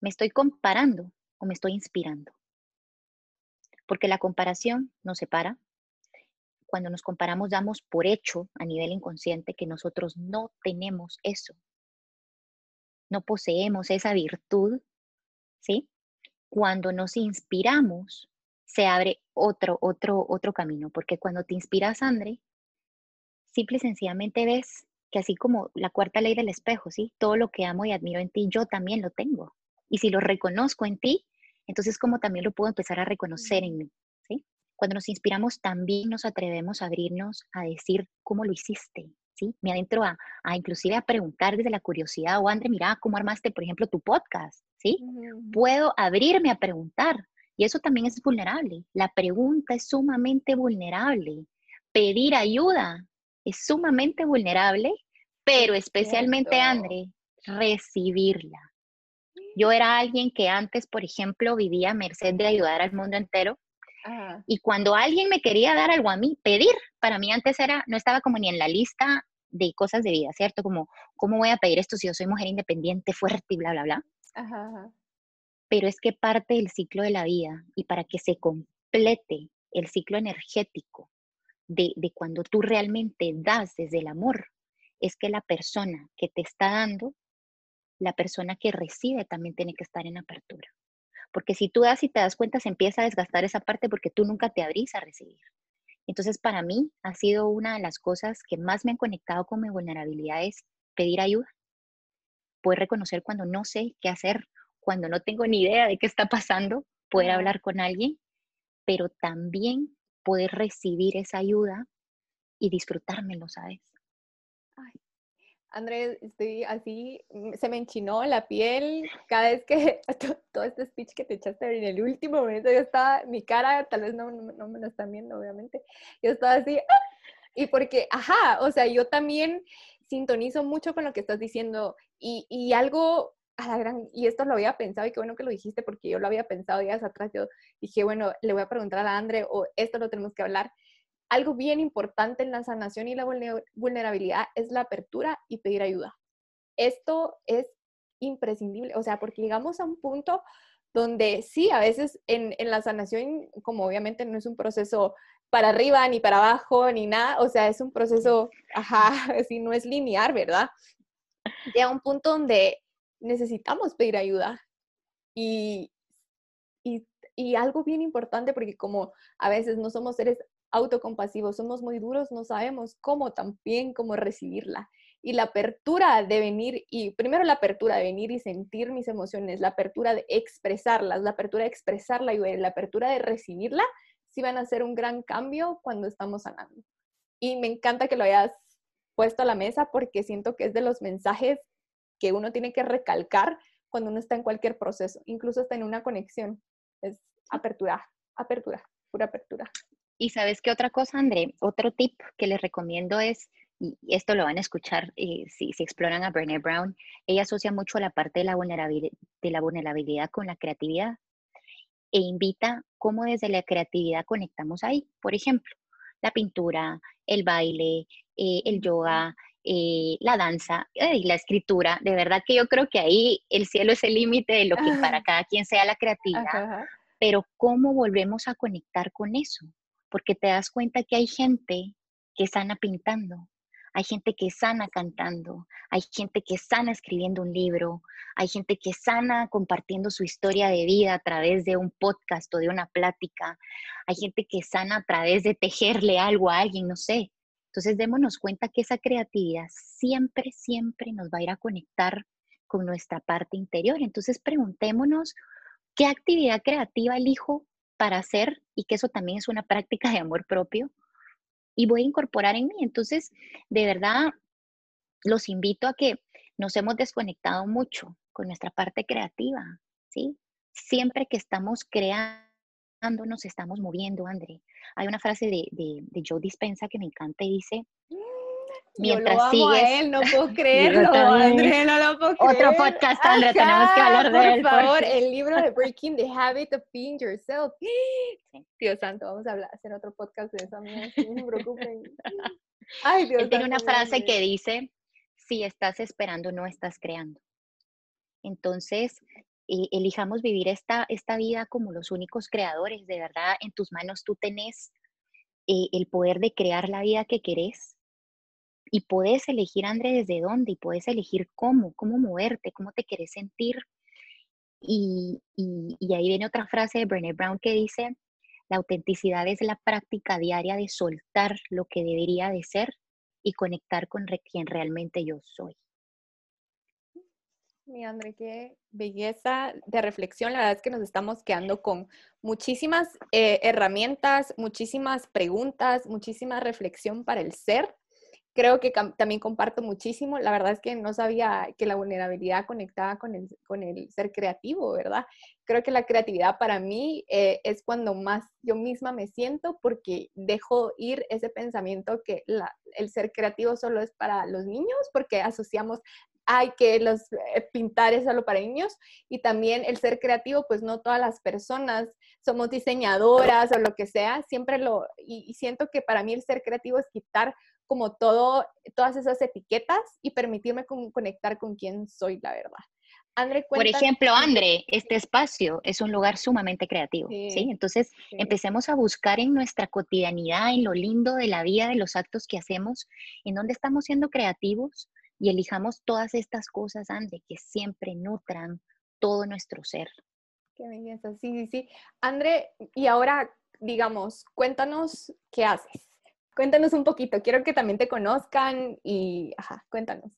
me estoy comparando o me estoy inspirando. Porque la comparación nos separa. Cuando nos comparamos damos por hecho a nivel inconsciente que nosotros no tenemos eso. No poseemos esa virtud. Cuando nos inspiramos, se abre otro, otro, otro camino, porque cuando te inspiras, André, simple y sencillamente ves que así como la cuarta ley del espejo, ¿sí? Todo lo que amo y admiro en ti, yo también lo tengo. Y si lo reconozco en ti, entonces como también lo puedo empezar a reconocer en mí, ¿sí? Cuando nos inspiramos, también nos atrevemos a abrirnos a decir cómo lo hiciste, ¿sí? Me adentro a, a inclusive a preguntar desde la curiosidad, o André, mira, ¿cómo armaste, por ejemplo, tu podcast? ¿Sí? Puedo abrirme a preguntar, y eso también es vulnerable. La pregunta es sumamente vulnerable. Pedir ayuda es sumamente vulnerable, pero especialmente, André, recibirla. Yo era alguien que antes, por ejemplo, vivía a merced de ayudar al mundo entero. Y cuando alguien me quería dar algo a mí, pedir, para mí antes era, no estaba como ni en la lista de cosas de vida, ¿cierto? Como, ¿cómo voy a pedir esto si yo soy mujer independiente, fuerte y bla, bla, bla? Ajá, pero es que parte del ciclo de la vida y para que se complete el ciclo energético de, de cuando tú realmente das desde el amor, es que la persona que te está dando, la persona que recibe también tiene que estar en apertura. Porque si tú das y te das cuenta, se empieza a desgastar esa parte porque tú nunca te abrís a recibir. Entonces, para mí ha sido una de las cosas que más me han conectado con mi vulnerabilidad es pedir ayuda. Poder reconocer cuando no sé qué hacer cuando no tengo ni idea de qué está pasando, poder hablar con alguien, pero también poder recibir esa ayuda y disfrutármelo, ¿sabes? Ay, Andrés, estoy así, mm, se me enchinó la piel cada vez que todo este speech que te echaste en el último momento, yo estaba, mi cara, tal vez no, no, me lo están viendo, obviamente, yo estaba así, ¡ah! y porque, ajá, o sea, yo también sintonizo mucho con lo que estás diciendo y, y algo a gran, y esto lo había pensado y qué bueno que lo dijiste porque yo lo había pensado días atrás, yo dije, bueno, le voy a preguntar a la Andre o esto lo tenemos que hablar. Algo bien importante en la sanación y la vulnerabilidad es la apertura y pedir ayuda. Esto es imprescindible, o sea, porque llegamos a un punto donde sí, a veces en, en la sanación, como obviamente no es un proceso para arriba ni para abajo ni nada, o sea, es un proceso, ajá, así no es lineal, ¿verdad? Llega un punto donde necesitamos pedir ayuda. Y, y, algo bien importante, porque como a veces no somos seres autocompasivos, somos muy duros, no sabemos cómo también, cómo recibirla. Y la apertura de venir, y primero la apertura de venir y sentir mis emociones, la apertura de expresarlas, la apertura de expresarla y la apertura de recibirla, sí van a ser un gran cambio cuando estamos sanando. Y me encanta que lo hayas puesto a la mesa porque siento que es de los mensajes que uno tiene que recalcar cuando uno está en cualquier proceso, incluso está en una conexión. Es apertura, apertura, pura apertura. Y sabes qué otra cosa, André, otro tip que les recomiendo es, y esto lo van a escuchar eh, si, si, exploran a Brené Brown, ella asocia mucho la parte de la, vulnerabilidad, de la vulnerabilidad con la creatividad e invita cómo desde la creatividad conectamos ahí. Por ejemplo, la pintura, el baile, eh, el yoga, eh, la danza y la escritura. De verdad que yo creo que ahí el cielo es el límite de lo que para cada quien sea la creatividad. Pero ¿cómo volvemos a conectar con eso? Porque te das cuenta que hay gente que sana pintando, hay gente que sana cantando, hay gente que sana escribiendo un libro, hay gente que sana compartiendo su historia de vida a través de un podcast o de una plática, hay gente que sana a través de tejerle algo a alguien, no sé. Entonces, démonos cuenta que esa creatividad siempre, siempre nos va a ir a conectar con nuestra parte interior. Entonces, preguntémonos, ¿qué actividad creativa elijo para hacer y que eso también es una práctica de amor propio y voy a incorporar en mí. Entonces, de verdad, los invito a que nos hemos desconectado mucho con nuestra parte creativa, ¿sí? Siempre que estamos creando, nos estamos moviendo, André. Hay una frase de, de, de Joe Dispensa que me encanta y dice, mientras Yo lo amo A él, no puedo creerlo, André, no lo puedo creer. Otro podcast, André, tenemos que hablar de él. Por favor, el libro de Breaking the Habit of Being Yourself. Dios santo, vamos a hablar, hacer otro podcast de eso, no se preocupen. Ay, Dios Él tiene una frase que dice, si estás esperando, no estás creando. Entonces, eh, elijamos vivir esta, esta vida como los únicos creadores, de verdad, en tus manos tú tenés eh, el poder de crear la vida que querés y puedes elegir, André, desde dónde y puedes elegir cómo, cómo moverte, cómo te quieres sentir. Y, y, ahí viene otra frase de Brené Brown que dice, la autenticidad es la práctica diaria de soltar lo que debería de ser y conectar con quien realmente yo soy. Mi André, qué belleza de reflexión. La verdad es que nos estamos quedando con muchísimas eh, herramientas, muchísimas preguntas, muchísima reflexión para el ser creo que también comparto muchísimo. La verdad es que no sabía que la vulnerabilidad conectaba con el, con el ser creativo, ¿verdad? Creo que la creatividad para mí eh, es cuando más yo misma me siento porque dejo ir ese pensamiento que el ser creativo solo es para los niños, porque asociamos hay que los eh, pintar es solo para niños y también el ser creativo, pues no todas las personas somos diseñadoras o lo que sea, siempre lo, y siento que para mí el ser creativo es quitar como todo, todas esas etiquetas y permitirme conectar con quién soy, la verdad. André, Por ejemplo, André, este espacio es un lugar sumamente creativo, ¿sí? Entonces, empecemos a buscar en nuestra cotidianidad, en lo lindo de la vida, de los actos que hacemos, en dónde estamos siendo creativos y elijamos todas estas cosas, André, que siempre nutran todo nuestro ser. Qué belleza, sí, sí, sí. André, y ahora, digamos, cuéntanos qué haces. Cuéntanos un poquito, quiero que también te conozcan y, ajá, cuéntanos.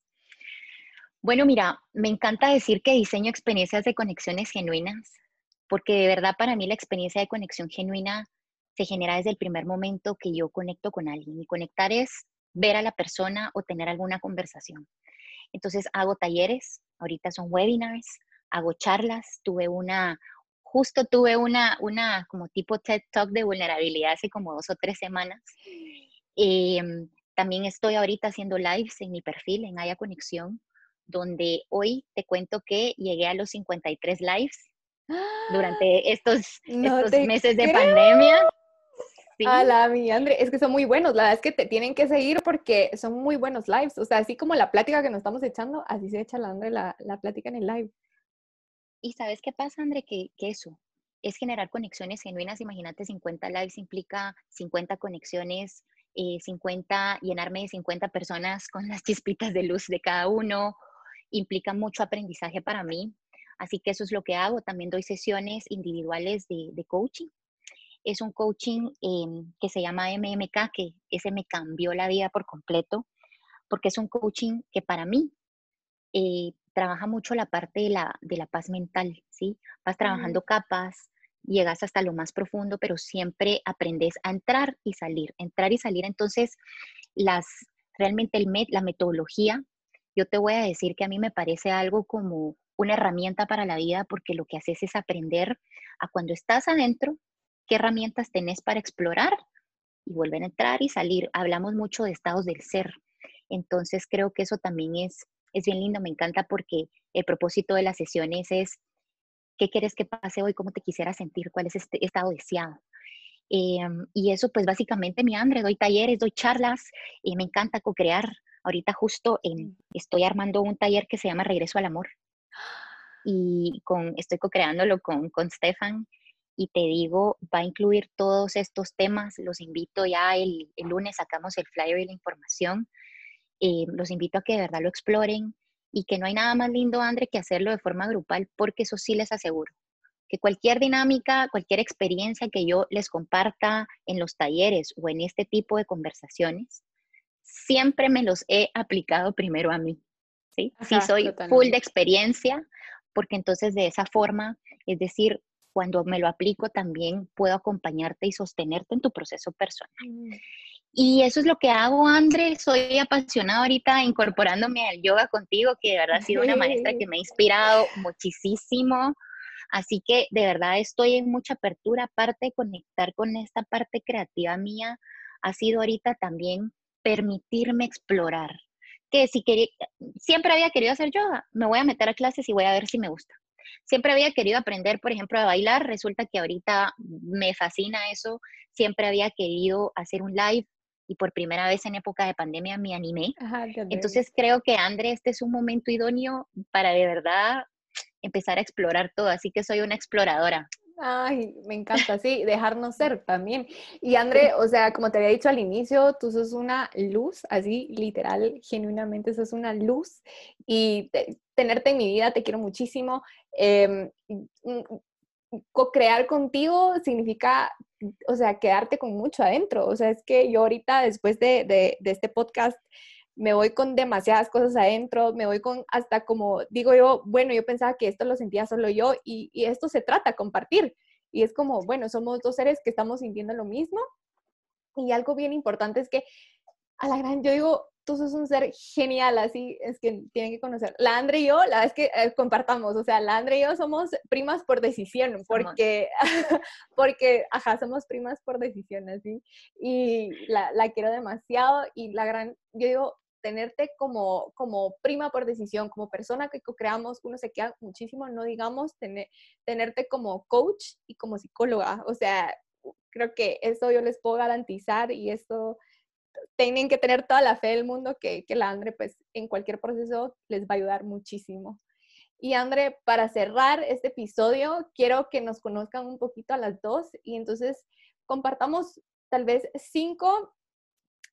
Bueno, mira, me encanta decir que diseño experiencias de conexiones genuinas, porque de verdad para mí la experiencia de conexión genuina se genera desde el primer momento que yo conecto con alguien. Y conectar es ver a la persona o tener alguna conversación. Entonces hago talleres, ahorita son webinars, hago charlas, tuve una, justo tuve una, una como tipo TED Talk de vulnerabilidad hace como dos o tres semanas Em, también estoy ahorita haciendo lives en mi perfil, en Haya Conexión, donde hoy te cuento que llegué a los 53 lives durante estos, estos meses de pandemia. Sí. A la mi André, es que son muy buenos, la verdad es que te tienen que seguir porque son muy buenos lives, o sea, así como la plática que nos estamos echando, así se echa la André la, la plática en el live. Y sabes qué pasa, André, que, que eso es generar conexiones genuinas, imagínate 50 lives implica 50 conexiones 50, eh, llenarme de 50 personas con las chispitas de luz de cada uno, implica mucho aprendizaje para mí. Así que eso es lo que hago. También doy sesiones individuales de, coaching. Es un coaching em, que se llama MMK, que ese me cambió la vida por completo, porque es un coaching que para mí eh, trabaja mucho la parte de la, de la paz mental, ¿sí? Vas trabajando capas, llegas hasta lo más profundo, pero siempre aprendes a entrar y salir, entrar y salir. Entonces, las, realmente el la metodología, yo te voy a decir que a mí me parece algo como una herramienta para la vida porque lo que haces es aprender a cuando estás adentro, qué herramientas tenés para explorar y volver a entrar y salir. Hablamos mucho de estados del ser. Entonces creo que eso también es, es bien lindo, me encanta porque el propósito de las sesiones es qué quieres que pase hoy, cómo te quisiera sentir, cuál es este estado deseado. Em, y eso, pues básicamente, mi hambre, doy talleres, doy charlas, y me encanta co-crear. Ahorita justo mm. estoy armando un taller que se llama Regreso al Amor. Y con, estoy co-creándolo con, con Stefan. Y te digo, va a incluir todos estos temas. Los invito ya el, el lunes, sacamos el flyer y la información. Eh, los invito a que de verdad lo exploren, y que no hay nada más lindo, André, que hacerlo de forma grupal, porque eso sí les aseguro, que cualquier dinámica, cualquier experiencia que yo les comparta en los talleres o en este tipo de conversaciones, siempre me los he aplicado primero a mí. Sí, sí soy full de experiencia, porque entonces de esa forma, es decir, cuando me lo aplico también puedo acompañarte y sostenerte en tu proceso personal. Mm. Y eso es lo que hago, André. Soy apasionada ahorita incorporándome al yoga contigo, que de verdad ha sido una maestra que me ha inspirado muchísimo. Así que de verdad estoy en mucha apertura. Aparte de conectar con esta parte creativa mía, ha sido ahorita también permitirme explorar. Que si quería, siempre había querido hacer yoga, me voy a meter a clases y voy a ver si me gusta. Siempre había querido aprender, por ejemplo, a bailar. Resulta que ahorita me fascina eso. Siempre había querido hacer un live y por primera vez en época de pandemia me animé. Entonces creo que André, este es un momento idóneo para de verdad empezar a explorar todo, así que soy una exploradora. Ay, me encanta, sí, dejarnos ser también. Y André, o sea, como te había dicho al inicio, tú sos una luz, así literal, genuinamente sos una luz y tenerte en mi vida, te quiero muchísimo. Eh, co-crear contigo significa, o sea, quedarte con mucho adentro. O sea, es que yo ahorita, después de, de, de este podcast, me voy con demasiadas cosas adentro, me voy con hasta como, digo yo, bueno, yo pensaba que esto lo sentía solo yo y, y esto se trata, compartir. Y es como, bueno, somos dos seres que estamos sintiendo lo mismo. Y algo bien importante es que a la gran, yo digo, tú sos un ser genial, así es que tienen que conocer. La Andre y yo, la vez que eh, compartamos, o sea, la Andre y yo somos primas por decisión, porque, porque, ajá, somos primas por decisión, así, y la, la, quiero demasiado y la gran, yo digo, tenerte como, como prima por decisión, como persona que co-creamos, uno se queda muchísimo, no digamos tener, tenerte como coach y como psicóloga, o sea, creo que eso yo les puedo garantizar y esto tienen que tener toda la fe del mundo que, que la Andre, pues, en cualquier proceso les va a ayudar muchísimo. Y Andre, para cerrar este episodio, quiero que nos conozcan un poquito a las dos y entonces compartamos tal vez cinco,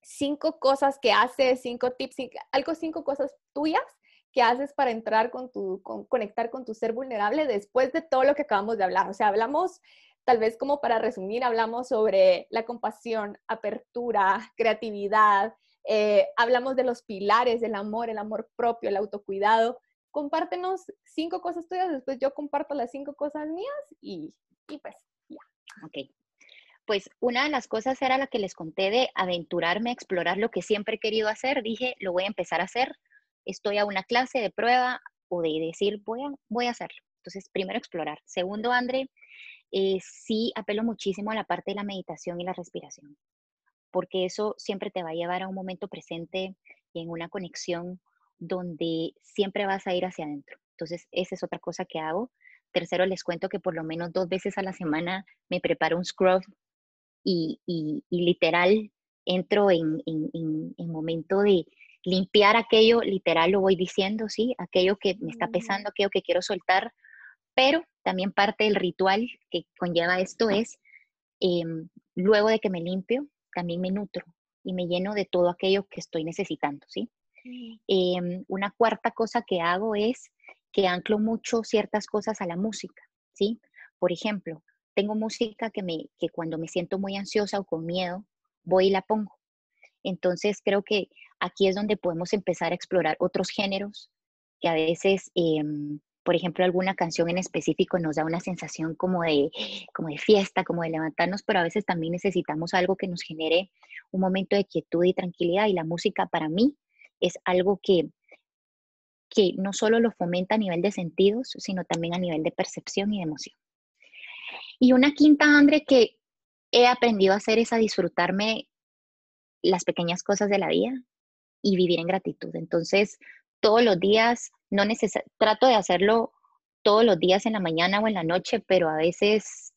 cinco cosas que haces, cinco tips, algo, cinco cosas tuyas que haces para entrar con tu, con, conectar con tu ser vulnerable después de todo lo que acabamos de hablar. O sea, hablamos tal vez como para resumir, hablamos sobre la compasión, apertura, creatividad, eh, hablamos de los pilares del amor, el amor propio, el autocuidado. Compártenos cinco cosas tuyas, después yo comparto las cinco cosas mías y, y pues ya. Ok. Pues una de las cosas era la que les conté de aventurarme a explorar lo que siempre he querido hacer. Dije, lo voy a empezar a hacer. Estoy a una clase de prueba o de decir, voy a, voy a hacerlo. Entonces, primero explorar. Segundo, André, eh, sí apelo muchísimo a la parte de la meditación y la respiración, porque eso siempre te va a llevar a un momento presente y en una conexión donde siempre vas a ir hacia adentro. Entonces, esa es otra cosa que hago. Tercero, les cuento que por lo menos dos veces a la semana me preparo un scrub y, literal entro en, en, momento de limpiar aquello, literal lo voy diciendo, ¿sí? Aquello que me está pesando, aquello que quiero soltar, pero también parte del ritual que conlleva esto es, em, luego de que me limpio, también me nutro y me lleno de todo aquello que estoy necesitando, ¿sí? Mm. Em, una cuarta cosa que hago es que anclo mucho ciertas cosas a la música, ¿sí? Por ejemplo, tengo música que, me, que cuando me siento muy ansiosa o con miedo, voy y la pongo. Entonces creo que aquí es donde podemos empezar a explorar otros géneros que a veces em, por ejemplo, alguna canción en específico nos da una sensación como de, como de fiesta, como de levantarnos, pero a veces también necesitamos algo que nos genere un momento de quietud y tranquilidad. Y la música para mí es algo que, que no solo lo fomenta a nivel de sentidos, sino también a nivel de percepción y de emoción. Y una quinta, André, que he aprendido a hacer es a disfrutarme las pequeñas cosas de la vida y vivir en gratitud. Entonces, todos los días, no trato de hacerlo todos los días en la mañana o en la noche, pero a veces,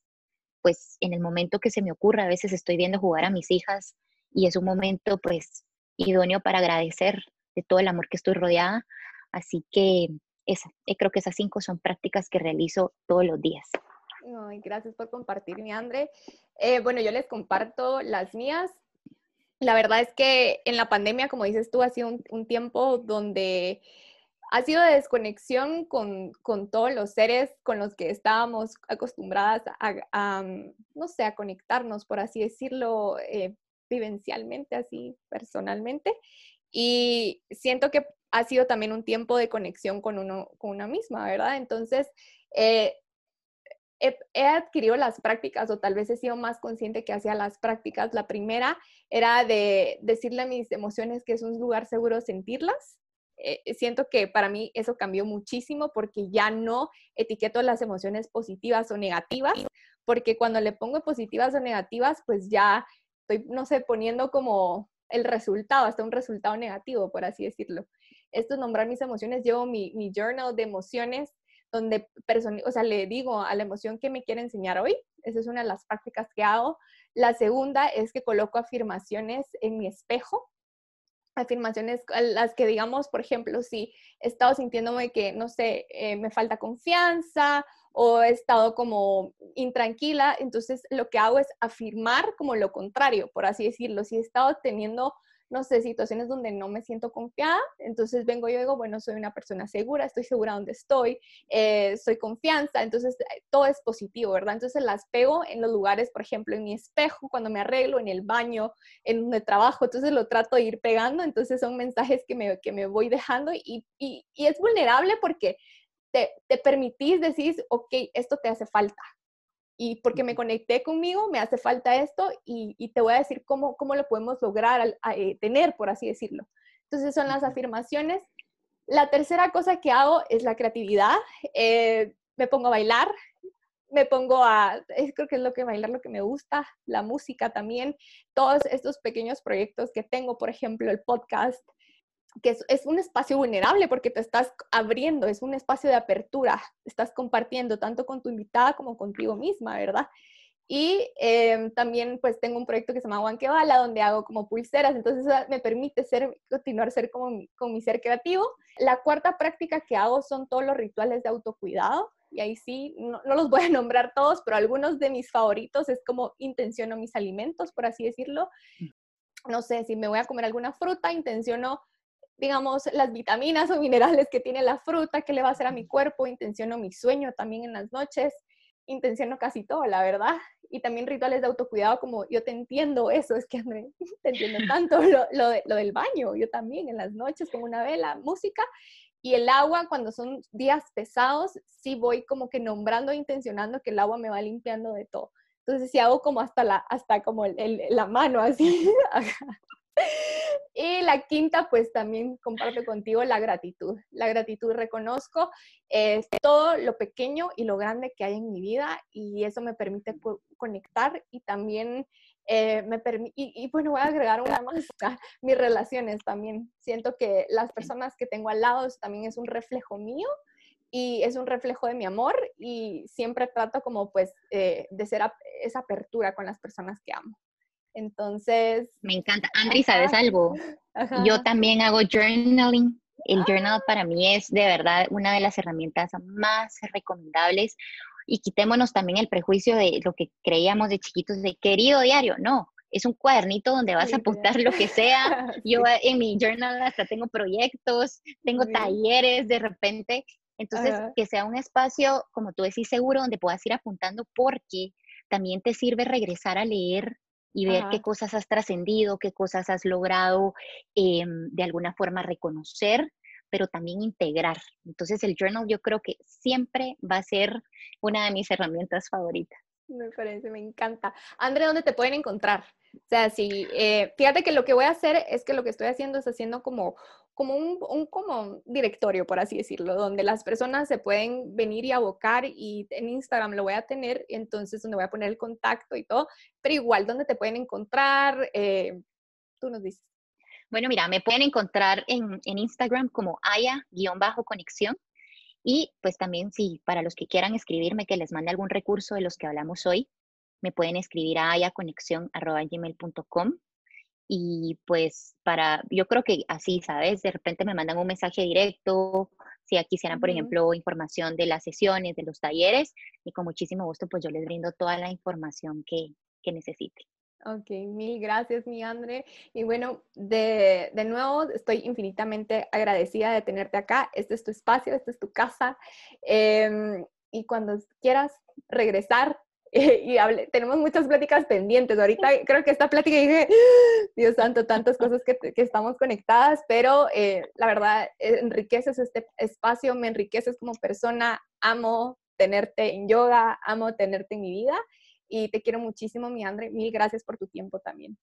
pues en el momento que se me ocurra, a veces estoy viendo jugar a mis hijas y es un momento pues idóneo para agradecer de todo el amor que estoy rodeada. Así que esa, eh, creo que esas cinco son prácticas que realizo todos los días. Ay, gracias por compartir, mi Andre. Eh, bueno, yo les comparto las mías la verdad es que en la pandemia, como dices tú, ha sido un, tiempo donde ha sido de desconexión con, todos los seres con los que estábamos acostumbradas a, mm, no sé, a conectarnos, por así decirlo, eh, vivencialmente, así personalmente. Y siento que ha sido también un tiempo de conexión con uno, con una misma, ¿verdad? Entonces, eh, he, adquirido las prácticas o tal vez he sido más consciente que hacía las prácticas. La primera era de decirle a mis emociones que es un lugar seguro sentirlas. Eh, siento que para mí eso cambió muchísimo porque ya no etiqueto las emociones positivas o negativas, porque cuando le pongo positivas o negativas, pues ya estoy, no sé, poniendo como el resultado, hasta un resultado negativo, por así decirlo. Esto es nombrar mis emociones. Llevo mi, mi journal de emociones donde, o sea, le digo a la emoción que me quiere enseñar hoy. Esa es una de las prácticas que hago. La segunda es que coloco afirmaciones en mi espejo. Afirmaciones las que digamos, por ejemplo, si he estado sintiéndome que, no sé, eh, me falta confianza o he estado como intranquila, entonces lo que hago es afirmar como lo contrario, por así decirlo. Si he estado teniendo no sé, situaciones donde no me siento confiada, entonces vengo y digo, bueno, soy una persona segura, estoy segura donde estoy, eh, soy confianza, entonces eh, todo es positivo, ¿verdad? Entonces las pego en los lugares, por ejemplo, en mi espejo, cuando me arreglo, en el baño, en donde trabajo, entonces lo trato de ir pegando, entonces son mensajes que me, que me voy dejando y, y, y es vulnerable porque te, te permitís decir, ok, esto te hace falta, y porque me conecté conmigo, me hace falta esto y, te voy a decir cómo, cómo lo podemos lograr, eh, tener, por así decirlo. Entonces son las afirmaciones. La tercera cosa que hago es la creatividad. Eh, me pongo a bailar, me pongo a, creo que es lo que bailar, lo que me gusta, la música también, todos estos pequeños proyectos que tengo, por ejemplo, el podcast, que es, un espacio vulnerable porque te estás abriendo, es un espacio de apertura, estás compartiendo tanto con tu invitada como contigo misma, ¿verdad? Y em, también pues tengo un proyecto que se llama Bala donde hago como pulseras, entonces me permite ser, continuar ser como con mi ser creativo. La cuarta práctica que hago son todos los rituales de autocuidado, y ahí sí, no, no, los voy a nombrar todos, pero algunos de mis favoritos es como intenciono mis alimentos, por así decirlo. Mm. No sé, si me voy a comer alguna fruta, intenciono digamos, las vitaminas o minerales que tiene la fruta, qué le va a hacer a mi cuerpo, intenciono mi sueño también en las noches, intenciono casi todo, la verdad. Y también rituales de autocuidado, como yo te entiendo eso, es que te entiendo tanto lo, lo, del baño, yo también en las noches con una vela, música. Y el agua, cuando son días pesados, sí voy como que nombrando e intencionando que el agua me va limpiando de todo. Entonces, si hago como hasta la, hasta como el, la mano así, Y la quinta, pues también comparto contigo la gratitud. La gratitud reconozco es todo lo pequeño y lo grande que hay en mi vida y eso me permite conectar y también eh, me permite, y, bueno, voy a agregar una más, mis relaciones también. Siento que las personas que tengo al lado también es un reflejo mío y es un reflejo de mi amor y siempre trato como pues eh, de ser esa apertura con las personas que amo. Entonces... Me encanta. Andri, ¿sabes algo? Yo también hago journaling. El journal para mí es de verdad una de las herramientas más recomendables y quitémonos también el prejuicio de lo que creíamos de chiquitos de querido diario. No, es un cuadernito donde vas a apuntar lo que sea. Yo en mi journal hasta tengo proyectos, tengo talleres de repente. Entonces, que sea un espacio, como tú decís, seguro, donde puedas ir apuntando porque también te sirve regresar a leer y ver qué cosas has trascendido, qué cosas has logrado em, de alguna forma reconocer, pero también integrar. Entonces el journal yo creo que siempre va a ser una de mis herramientas favoritas. Me parece, me encanta. André, ¿dónde te pueden encontrar? O sea, si, eh, fíjate que lo que voy a hacer es que lo que estoy haciendo es haciendo como como un, un, como directorio, por así decirlo, donde las personas se pueden venir y abocar y en Instagram lo voy a tener, entonces donde voy a poner el contacto y todo, pero igual donde te pueden encontrar, eh, tú nos dices. Bueno, mira, me pueden encontrar en, en Instagram como aya-conexión y pues también si para los que quieran escribirme que les mande algún recurso de los que hablamos hoy, me pueden escribir a ayaconexión.com y pues para, yo creo que así, ¿sabes? De repente me mandan un mensaje directo, si quisieran, por ejemplo, información de las sesiones, de los talleres, y con muchísimo gusto, pues yo les brindo toda la información que, que necesite. Ok, mil gracias, mi André. Y bueno, de, de, nuevo, estoy infinitamente agradecida de tenerte acá. Este es tu espacio, esta es tu casa. Em, y cuando quieras regresar, y tenemos muchas pláticas pendientes. Ahorita creo que esta plática dije, Dios santo, tantas cosas que, que estamos conectadas, pero eh, la verdad, enriqueces este espacio, me enriqueces como persona, amo tenerte en yoga, amo tenerte en mi vida y te quiero muchísimo, mi Andre. Mil gracias por tu tiempo también.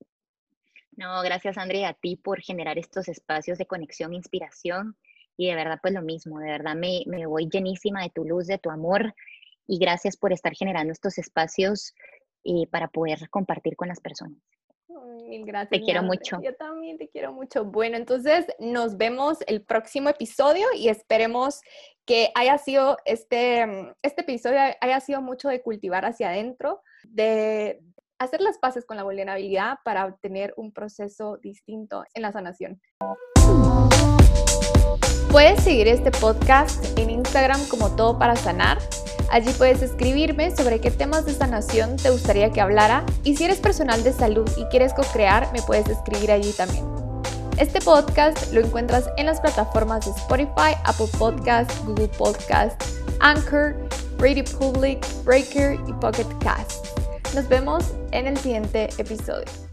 No, gracias, Andre, a ti por generar estos espacios de conexión, inspiración y de verdad, pues lo mismo, de verdad me, me voy llenísima de tu luz, de tu amor y gracias por estar generando estos espacios eh, para poder compartir con las personas. Mil gracias. Te quiero mucho. Yo también te quiero mucho. Bueno, entonces nos vemos el próximo episodio y esperemos que haya sido este, mm, este episodio, haya sido mucho de cultivar hacia adentro, de hacer las paces con la vulnerabilidad para obtener un proceso distinto en la sanación. Puedes seguir este podcast en Instagram como Todo para Sanar. Allí puedes escribirme sobre qué temas de sanación te gustaría que hablara y si eres personal de salud y quieres co-crear, me puedes escribir allí también. Este podcast lo encuentras en las plataformas de Spotify, Apple Podcast, Google Podcast, Anchor, Radio Public, Breaker y Pocket Cast. Nos vemos en el siguiente episodio.